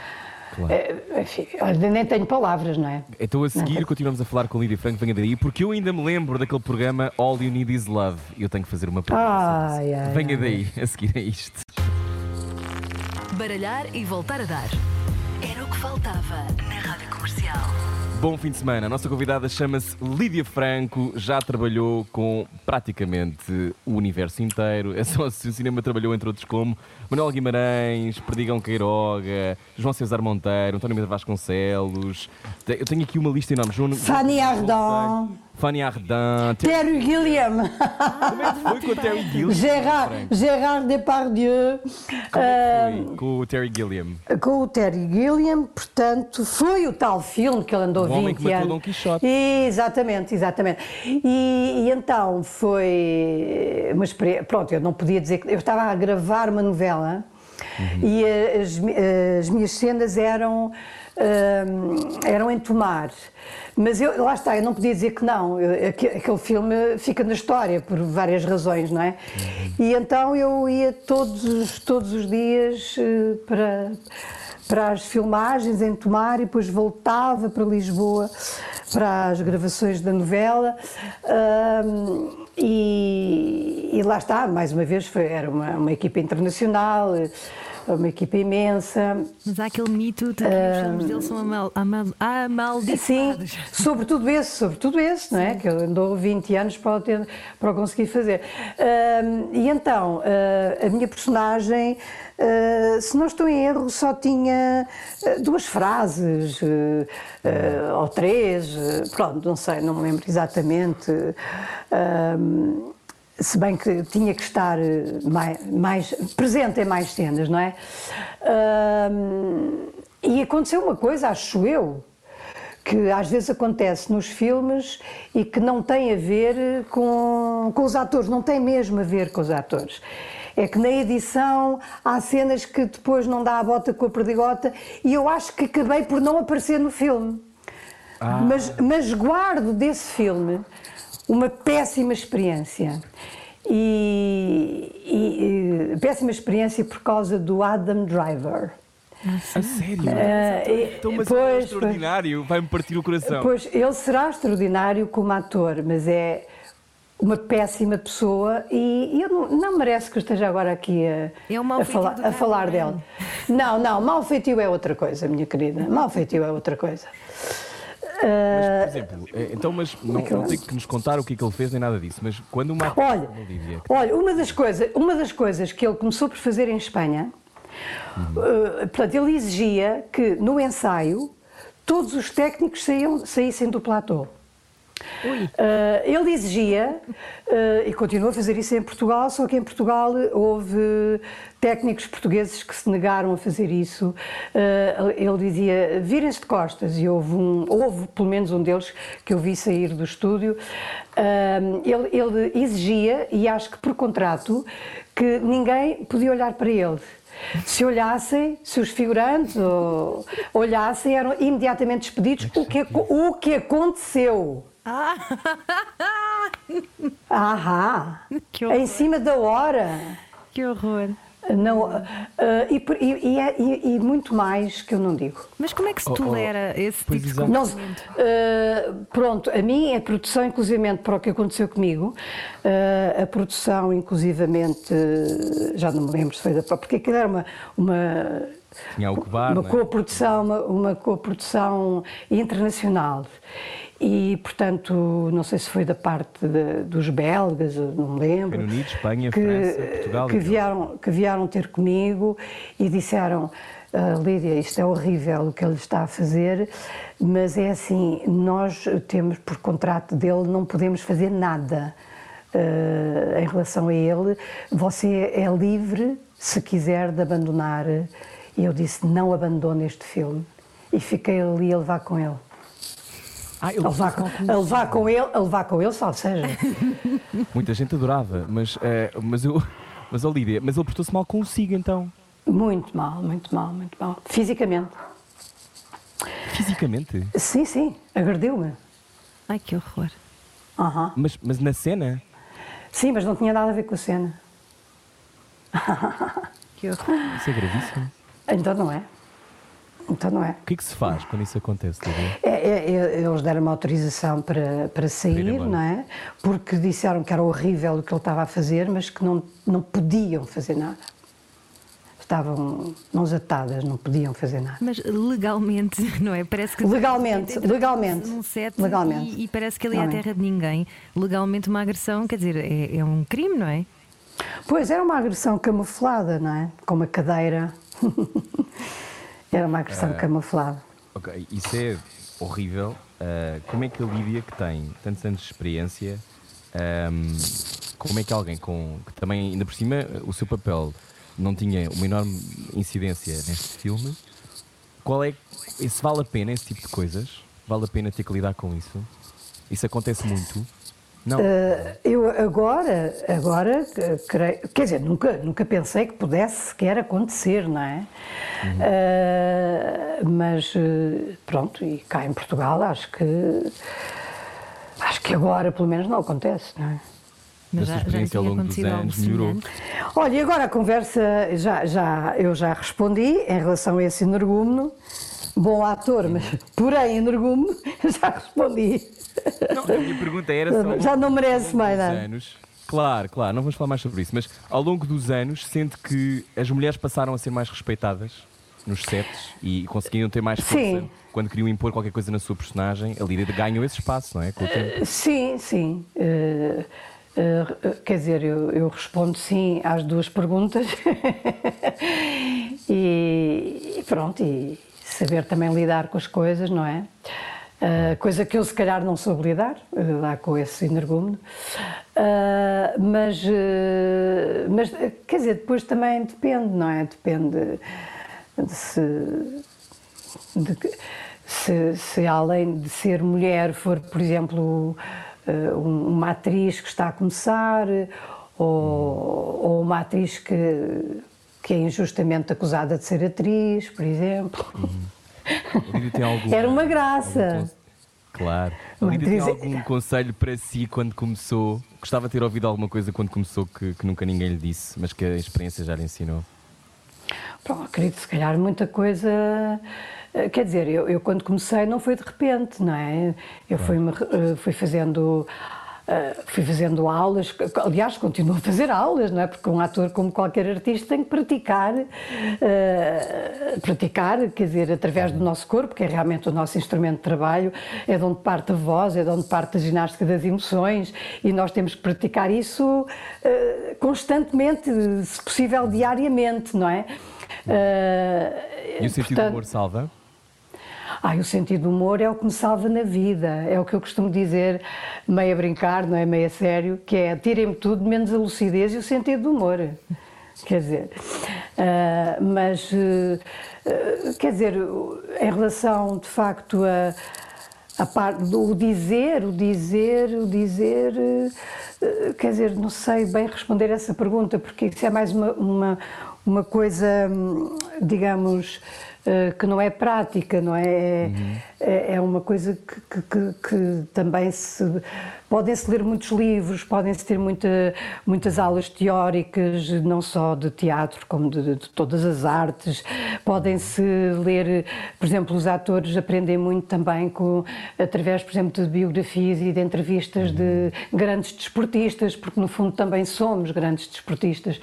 D: Claro. Uh, enfim, nem tenho palavras, não é?
A: Então a seguir não. continuamos a falar com Lídia Franco, venha daí, porque eu ainda me lembro daquele programa All You Need Is Love. Eu tenho que fazer uma pergunta. Ai, ai, venha ai. daí, a seguir a isto.
E: Baralhar e voltar a dar. Era o que faltava na Rádio Comercial.
A: Bom fim de semana. A nossa convidada chama-se Lídia Franco, já trabalhou com praticamente o universo inteiro. É só se o cinema trabalhou entre outros como Manuel Guimarães, Perdigão Queiroga, João César Monteiro, António Medeiros Vasconcelos. Eu tenho aqui uma lista enorme. João,
D: Fanny Ardon.
A: Fanny Ardant.
D: Terry Gilliam.
A: Como é que foi com o Terry Gilliam?
D: Gérard, Gérard Depardieu.
A: Como é que foi com o Terry Gilliam?
D: Com o Terry Gilliam, portanto, foi o tal filme que ele andou o 20
A: homem que matou
D: anos.
A: Dom Quixote.
D: Exatamente, exatamente. E, e então foi uma experiência. Pronto, eu não podia dizer que. Eu estava a gravar uma novela uhum. e as, as minhas cenas eram eram em Tomar. Mas eu, lá está, eu não podia dizer que não. Eu, aquele filme fica na história por várias razões, não é? E então eu ia todos, todos os dias uh, para, para as filmagens em Tomar e depois voltava para Lisboa para as gravações da novela. Uh, e, e, lá está, mais uma vez, foi, era uma, uma equipa internacional uma equipa imensa.
B: Mas há aquele mito de que os filmes dele são amal, amal, amaldiçoados.
D: Sim, sobretudo esse, sobretudo esse, não é? Que ele andou 20 anos para o, ter, para o conseguir fazer. e então, uh, a minha personagem. Uh, se não estou em erro, só tinha uh, duas frases, uh, ou três, pronto, não sei, não me lembro exatamente se bem que tinha que estar eh, mais, mais presente em mais cenas, não é? e aconteceu uma coisa, acho eu, que às vezes acontece nos filmes e que não tem a ver com, com os atores, não tem mesmo a ver com os atores. É que na edição há cenas que depois não dá a bota com a perdigota e eu acho que acabei por não aparecer no filme. Ah. Mas, mas guardo desse filme uma péssima experiência. E, e, e, péssima experiência por causa do Adam Driver.
A: A sério? Uh, então, mas pois, é extraordinário, vai-me partir o coração.
D: Pois, ele será extraordinário como ator, mas é uma péssima pessoa e, e eu não, não merece que eu esteja agora aqui a,
B: é um
D: a, fala, a falar dele. Não, não, mal feitio é outra coisa, minha querida. Mal feitio é outra coisa.
A: Mas, por ah, exemplo, eh, então, mas não, não tem que nos contar o que é que ele fez nem nada disso, mas quando uma
D: olha, olha uma das coisas, uma das coisas que ele começou por fazer em Espanha, uhum. uh, portanto, ele exigia que no ensaio todos os técnicos saíssem do platô. Uh, ele exigia, uh, e continua a fazer isso em Portugal, só que em Portugal houve técnicos portugueses que se negaram a fazer isso. Uh, ele dizia, virem-se de costas, e houve, um, houve pelo menos um deles que eu vi sair do estúdio. ele, ele exigia, e acho que por contrato, que ninguém podia olhar para ele. Se olhassem, se os figurantes olhassem, eram imediatamente despedidos, o que, o que aconteceu. Ah! Ahá! Que horror. Em cima da hora!
B: Que horror!
D: Não, uh, e, e, e, e, muito mais que eu não digo.
B: Mas como é que se tolera oh, oh, esse tipo de comportamento?
D: Uh, pronto, a mim a produção, inclusivamente para o que aconteceu comigo, uh, a produção, inclusivamente, já não me lembro se foi da própria, porque aquilo era uma, uma
A: tinha o
D: uma é? co-produção, uma, uma co-produção internacional e, portanto, não sei se foi da parte de, dos belgas, não me lembro.
A: Reino Unido, Espanha, que, França, Portugal.
D: Que vieram, que vieram ter comigo e disseram: "Ah, Lídia, isto é horrível o que ele está a fazer, mas é assim, nós temos por contrato dele, não podemos fazer nada ah, em relação a ele. Você é livre, se quiser, de abandonar. E eu disse, não abandone este filme. E fiquei ali a levar com ele.
A: Ah, ele
D: A levar com, a levar com ele, a levar com ele, salve seja.
A: Muita gente adorava, mas, eh, mas eu. Mas, ó Lídia, mas ele portou-se mal consigo então.
D: Muito mal, muito mal, muito mal. Fisicamente.
A: Fisicamente.
D: Sim, sim, agrediu-me.
B: Ai, que horror.
D: Aham.
A: Mas, mas na cena.
D: Sim, mas não tinha nada a ver com a cena.
B: Que horror.
A: Isso é gravíssimo.
D: Então não é. Então não é.
A: O que é que se faz quando isso acontece?
D: É, é, é, eles deram-me autorização para, para sair, não é? Porque disseram que era horrível o que ele estava a fazer, mas que não, não podiam fazer nada. Estavam mãos atadas, não podiam fazer nada.
B: Mas legalmente, não é? Parece que.
D: Legalmente, legalmente.
B: Num set
D: Legalmente.
B: E, e parece que ali é a terra de ninguém. Legalmente, uma agressão, quer dizer, é, é um crime, não é?
D: Pois, era uma agressão camuflada, não é? Com uma cadeira. era uma agressão
A: Ah.
D: camuflada.
A: Ok, isso é horrível. Ah, como é que a Lídia, que tem tantos anos de experiência, ahm, como é que alguém com. que também, ainda por cima, o seu papel não tinha uma enorme incidência neste filme, qual é. Se vale a pena esse tipo de coisas? Vale a pena ter que lidar com isso? Isso acontece muito? Não.
D: Eh, Eu agora, agora, creio, quer dizer, nunca, nunca pensei que pudesse sequer acontecer, não é? Eh, mas eh, pronto, e cá em Portugal acho que acho que agora pelo menos não acontece, não é?
A: Mas experiência ao
B: tinha
A: longo dos
B: acontecido algo
A: anos melhorou.
D: Olha, e agora a conversa, já, já, eu já respondi em relação a esse energúmeno, bom ator, mas porém energúmeno, já respondi.
A: Não, a minha pergunta era só.
D: Já não merece mais nada.
A: anos, Claro, claro, não vamos falar mais sobre isso, mas ao longo dos anos sente que as mulheres passaram a ser mais respeitadas nos sets e conseguiam ter mais força
D: Sim.
A: quando queriam impor qualquer coisa na sua personagem. A Lídia ganhou esse espaço, não é? Com o tempo.
D: Sim, sim. Eh, eh, quer dizer, eu, eu respondo sim às duas perguntas. e, e pronto, e saber também lidar com as coisas, não é? Eh, coisa que eu se calhar não soube lidar, eh, lá com esse energúmeno. Eh, mas, mas, quer dizer, depois também depende, não é? Depende de se de se, se além de ser mulher for, por exemplo, uma atriz que está a começar ou, ou uma atriz que, que é injustamente acusada de ser atriz, por exemplo.
A: A
D: Era uma graça.
A: algum Claro. A Lídia tem algum conselho para si quando começou? Gostava de ter ouvido alguma coisa quando começou que, que nunca ninguém lhe disse, mas que a experiência já lhe ensinou.
D: Pronto, acredito se calhar muita coisa. eh, Quer dizer, eu, eu quando comecei não foi de repente, não é? Eu fui, fui fazendo. Eh, Fui fazendo aulas, aliás, continuo a fazer aulas, não é? Porque um ator, como qualquer artista, tem que praticar, eh, praticar, quer dizer, através do nosso corpo, que é realmente o nosso instrumento de trabalho, é de onde parte a voz, é de onde parte a ginástica das emoções, e nós temos que praticar isso eh, constantemente, se possível diariamente, não é?
A: E o sentido do
D: portanto-
A: humor salva?
D: Ai, o sentido do humor é o que me salva na vida. É o que eu costumo dizer, meio a brincar, não é meio a sério, que é tirem-me tudo menos a lucidez e o sentido do humor. Quer dizer, ah, mas, eh, quer dizer, em relação de facto a, a parte do dizer, o dizer, o dizer, eh, quer dizer, não sei bem responder essa pergunta, porque isso é mais uma, uma, uma coisa, hum, digamos, que não é prática, não é? É, é uma coisa que, que- que- que também se. Podem-se ler muitos livros, podem-se ter muita, muitas aulas teóricas, não só de teatro, como de, de todas as artes. Podem-se ler, por exemplo, os atores aprendem muito também com, através, por exemplo, de biografias e de entrevistas de grandes desportistas, porque no fundo também somos grandes desportistas.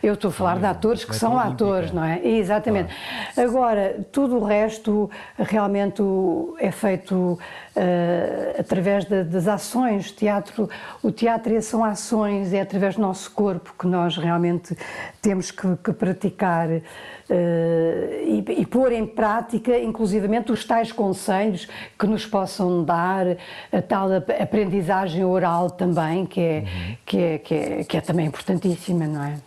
D: Eu estou a falar de atores que são atores, não é? Exatamente. Agora, tudo o resto realmente o- é feito eh, através da- das ações dizemos teatro, o teatro são ações, é através do nosso corpo que nós realmente temos que, que praticar uh, e, e, pôr em prática, inclusivamente, os tais conselhos que nos possam dar, a tal aprendizagem oral também, que é, uhum. que é, que é, que é também importantíssima, não é?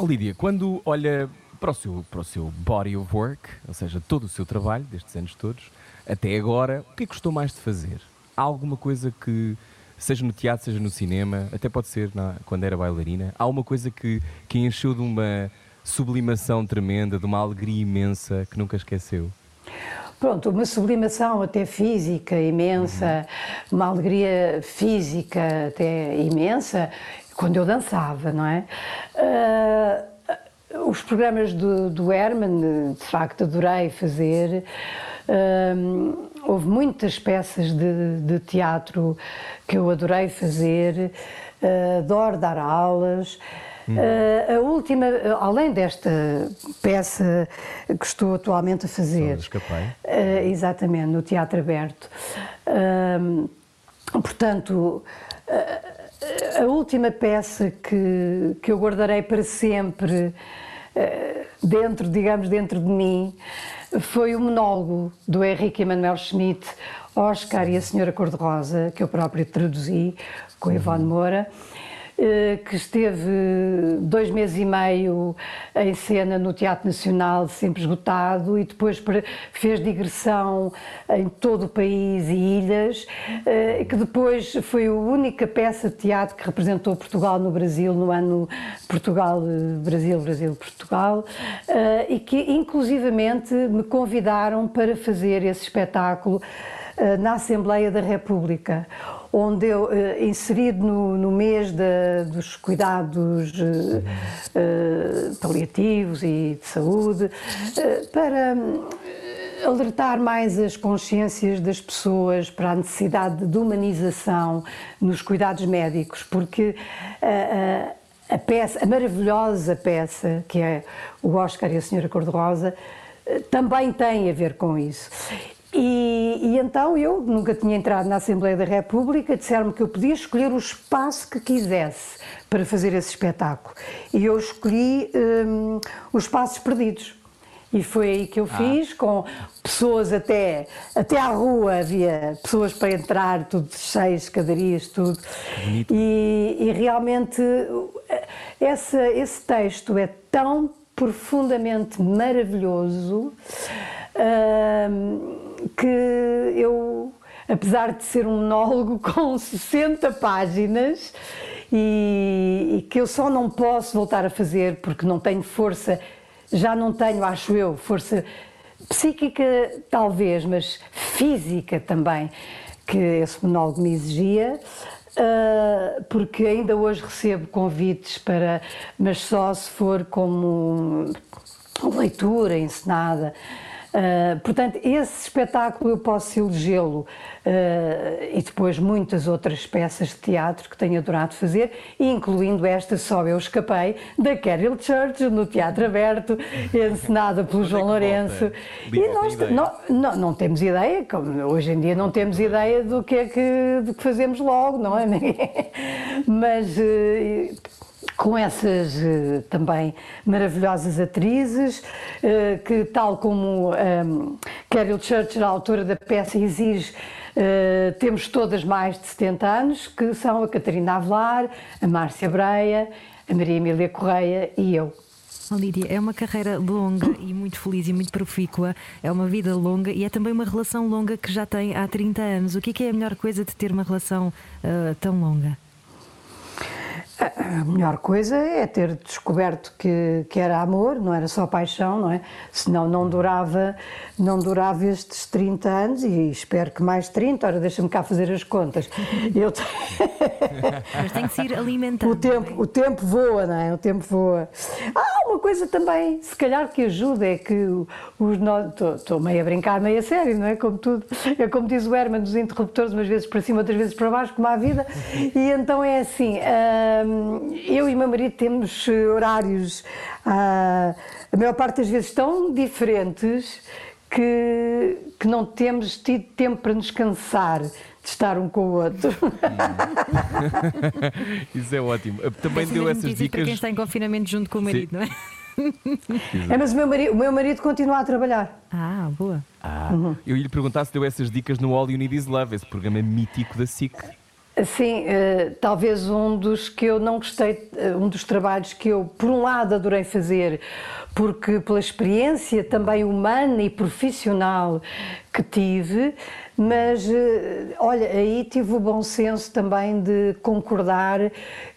A: Lídia, quando olha para o, seu, para o seu body of work, ou seja, todo o seu trabalho destes anos todos, até agora, o que é que gostou mais de fazer? Há alguma coisa que, seja no teatro, seja no cinema, até pode ser na, quando era bailarina, há uma coisa que, que encheu de uma sublimação tremenda, de uma alegria imensa que nunca esqueceu?
D: Pronto, uma sublimação até física imensa, uhum. uma alegria física até imensa, quando eu dançava, não é? Uh, os programas do, do Herman, de facto, adorei fazer. Houve muitas peças de, de, teatro que eu adorei fazer, uh, adoro dar aulas. Uh, a última, além desta peça que estou atualmente a fazer, uh, exatamente, no Teatro Aberto, uh, portanto, a última peça que, que eu guardarei para sempre dentro, digamos, dentro de mim, foi o monólogo do Henrique Emanuel Schmidt, Oscar e a Senhora Cor-de-Rosa, que eu próprio traduzi com Ivone Moura. Eh, que esteve dois meses e meio em cena no Teatro Nacional, sempre esgotado, e depois fez digressão em todo o país e ilhas, eh, que depois foi a única peça de teatro que representou Portugal no Brasil, no ano Brasil-Portugal, eh, e que inclusivamente me convidaram para fazer esse espetáculo na Assembleia da República, onde eu, uh, inserido no, no mês dos cuidados uh, paliativos e de saúde, para hum, alertar mais as consciências das pessoas para a necessidade de humanização nos cuidados médicos, porque a peça, a maravilhosa peça que é o Oscar e a Senhora Cor-de-Rosa, também tem a ver com isso. E, e, então eu nunca tinha entrado na Assembleia da República, disseram-me que eu podia escolher o espaço que quisesse para fazer esse espetáculo. E eu escolhi um, os espaços perdidos. E foi aí que eu ah. fiz, com pessoas até, até à rua, havia pessoas para entrar, tudo cheias, escadarias, tudo. E, e, realmente esse, esse texto é tão profundamente maravilhoso. Um, que eu, apesar de ser um monólogo com 60 páginas e, e, que eu só não posso voltar a fazer porque não tenho força, já não tenho, acho eu, força psíquica talvez, mas física também, que esse monólogo me exigia. Uh, porque ainda hoje recebo convites para, mas só se for como leitura encenada. Uh, portanto, esse espetáculo eu posso elegê-lo uh, e depois muitas outras peças de teatro que tenho adorado fazer, incluindo esta Só Eu Escapei, da Carol Church, no Teatro Aberto, encenada pelo João é Lourenço. E nós não, não, não, temos ideia, como hoje em dia não temos ideia do que é que, do que fazemos logo, não é? Mas. Uh, com essas uh, também maravilhosas atrizes, uh, que tal como um, ehm, Carol Churchill, a autora da peça, exige, uh, temos todas mais de 70 anos, que são a Catarina Avelar, a Márcia Breia, a Maria Emília Correia e eu.
B: Lídia, é uma carreira longa e muito feliz e muito profícua, é uma vida longa e é também uma relação longa que já tem há 30 anos. O que é, que é a melhor coisa de ter uma relação tão longa?
D: A melhor coisa é ter descoberto que, que era amor, não era só paixão, não é? Senão não durava, não durava estes 30 anos e espero que mais 30, ora deixa-me cá fazer as contas.
B: Eu Mas tem que se ir alimentando.
D: O tempo, o tempo voa, não é? O tempo voa. Ah, uma coisa também, se calhar que ajuda, é que os estou meio a brincar, meio a sério, não é? Como tudo, é como diz o Herman dos interruptores, umas vezes para cima, outras vezes para baixo, como a vida, e então é assim. Ah, eu e meu marido temos horários, uh, a maior parte das vezes, tão diferentes que, que não temos tido tempo para nos cansar de estar um com o outro.
A: Isso é ótimo. Também
B: Essas
A: deu
B: as
A: essas
B: notícias para quem
A: dicas.
B: está em confinamento junto com o marido, não é?
D: É, mas o meu, marido, o meu marido continua a trabalhar.
B: Ah, boa.
A: Ah, Eu ia lhe perguntar se deu essas dicas no All You Need Is Love, esse programa mítico da SIC.
D: Sim, eh, talvez um dos que eu não gostei, eh, um dos trabalhos que eu, por um lado, adorei fazer, porque pela experiência também humana e profissional que tive, mas eh, olha, aí tive o bom senso também de concordar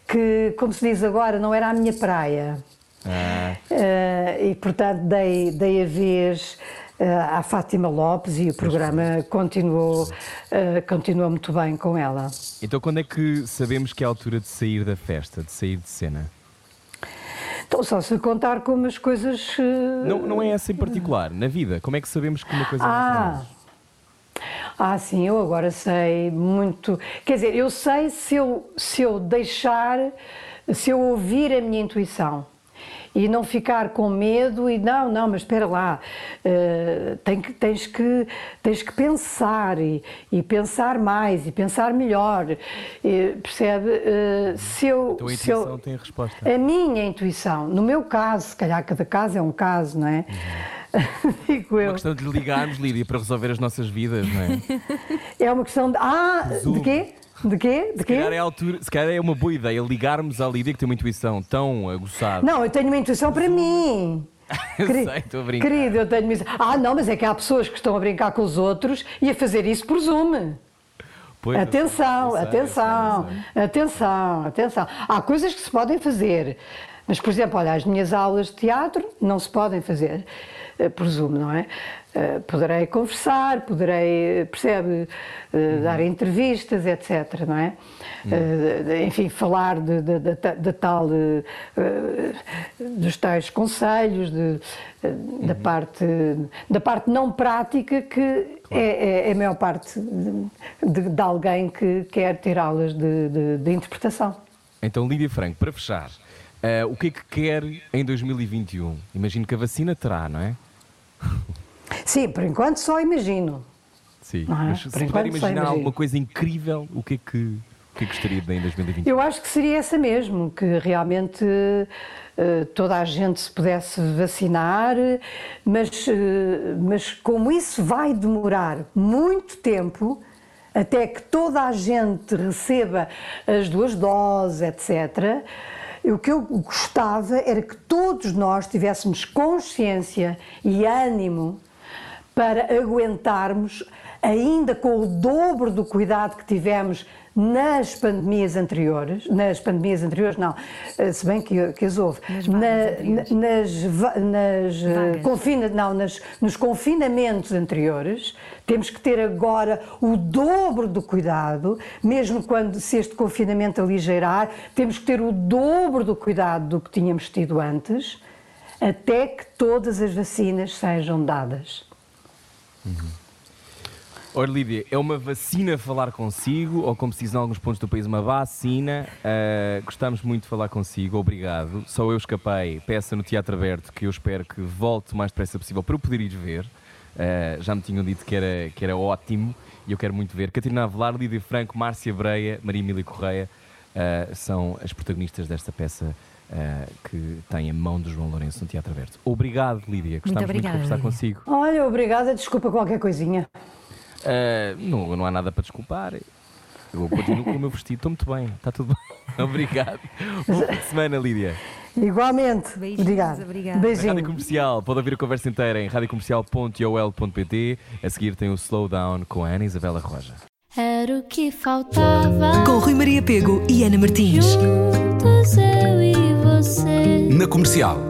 D: que, como se diz agora, não era a minha praia.
A: Ah,
D: e portanto dei, dei a vez à Fátima Lopes e o programa continuou, eh, continuou muito bem com ela.
A: então quando é que sabemos que é a altura de sair da festa, de sair de cena?
D: Então, só se contar como as coisas. eh,
A: Não, não é essa em particular, na vida. Como é que sabemos que uma coisa
D: Ah! Ah, sim, eu agora sei muito. Quer dizer, eu sei se eu, se eu deixar, se eu ouvir a minha intuição e não ficar com medo e não, não, mas espera lá, eh, tem que, tens, que, tens que pensar e, e pensar mais e pensar melhor, eh, percebe? Eh, se eu,
A: a
D: se eu-
A: intuição tem a resposta.
D: a minha intuição, no meu caso, se calhar cada caso é um caso, não é? Digo eu.
A: Uma questão de ligarmos, Lídia, para resolver as nossas vidas, não é?
D: É uma questão de. Ah,
A: Zoom.
D: de quê? De quê? De quê?
A: calhar, é altura, se calhar é uma boa ideia ligarmos à Lídia, que tem uma intuição tão aguçada.
D: Não, eu tenho uma intuição para mim.
A: Eu
D: Queri-
A: sei, estou a brincar.
D: Querido, eu tenho uma intuição. Ah, não, mas é que há pessoas que estão a brincar com os outros e a fazer isso por Zoom.
A: Pois,
D: Atenção,
A: sei,
D: atenção,
A: sei.
D: atenção, atenção. Há coisas que se podem fazer, mas, por exemplo, olha, as minhas aulas de teatro não se podem fazer eh, por Zoom, não é? Eh, Poderei conversar, poderei, percebe, eh,
A: Uhum.
D: dar entrevistas, etc, não é? Eh, de- Enfim, falar de, de- de- de tal, eh, eh, dos tais conselhos, eh, da,
A: Uhum.
D: parte, da parte não prática que é, é- é a maior parte de, alguém que quer ter aulas de, interpretação.
A: Então, Lídia Franco, para fechar, eh, o que é que quer em 2021? Imagino que a vacina terá, não é?
D: Sim, por enquanto só imagino.
A: Sim.
D: É?
A: Mas se
D: Por
A: puder imaginar
D: imagino.
A: alguma coisa incrível, o que é que, o que, é que gostaria de ver em 2021?
D: Eu acho que seria essa mesmo, que realmente eh, toda a gente se pudesse vacinar, mas, eh, mas como isso vai demorar muito tempo, até que toda a gente receba as duas doses, etc., o que eu gostava era que todos nós tivéssemos consciência e ânimo para aguentarmos, ainda com o dobro do cuidado que tivemos nas pandemias anteriores, nas pandemias anteriores não, eh, se bem que, que as houve,
B: Nas
D: Na- nas, nas, eh, confina, não, nas, nos confinamentos anteriores, temos que ter agora o dobro do cuidado, mesmo quando se este confinamento aligeirar, temos que ter o dobro do cuidado do que tínhamos tido antes, até que todas as vacinas sejam dadas.
A: Ora, Lídia, é uma vacina falar consigo, ou como se diz em alguns pontos do país, uma vacina. Uh, gostamos muito de falar consigo, obrigado. Só eu escapei, peça no Teatro Aberto, que eu espero que volte o mais depressa possível para eu poder ir ver. Uh, já me tinham dito que era, que era ótimo e eu quero muito ver. Catarina Avelar, Lídia Franco, Márcia Breia, Maria Emília Correia uh, são as protagonistas desta peça uh, que tem a mão do João Lourenço no Teatro Aberto. Obrigado, Lídia. Gostamos muito,
B: obrigada,
A: de conversar consigo.
D: Olha, obrigada, desculpa qualquer coisinha.
A: Uh, não, não há nada para desculpar. Eu continuo com o meu vestido, estou muito bem, está tudo bem. Obrigado. De semana, Lídia.
D: Igualmente.
B: Beijinhos,
D: obrigada.
B: obrigada.
A: Na
D: Beijinho.
A: Rádio Comercial, pode ouvir a conversa inteira em radiocomercial.ol.pt. A seguir tem o Slowdown com a Ana Isabela Roja.
F: Era o que faltava.
E: Com Rui Maria Pego e Ana Martins.
F: Juntos eu e você.
C: Na comercial.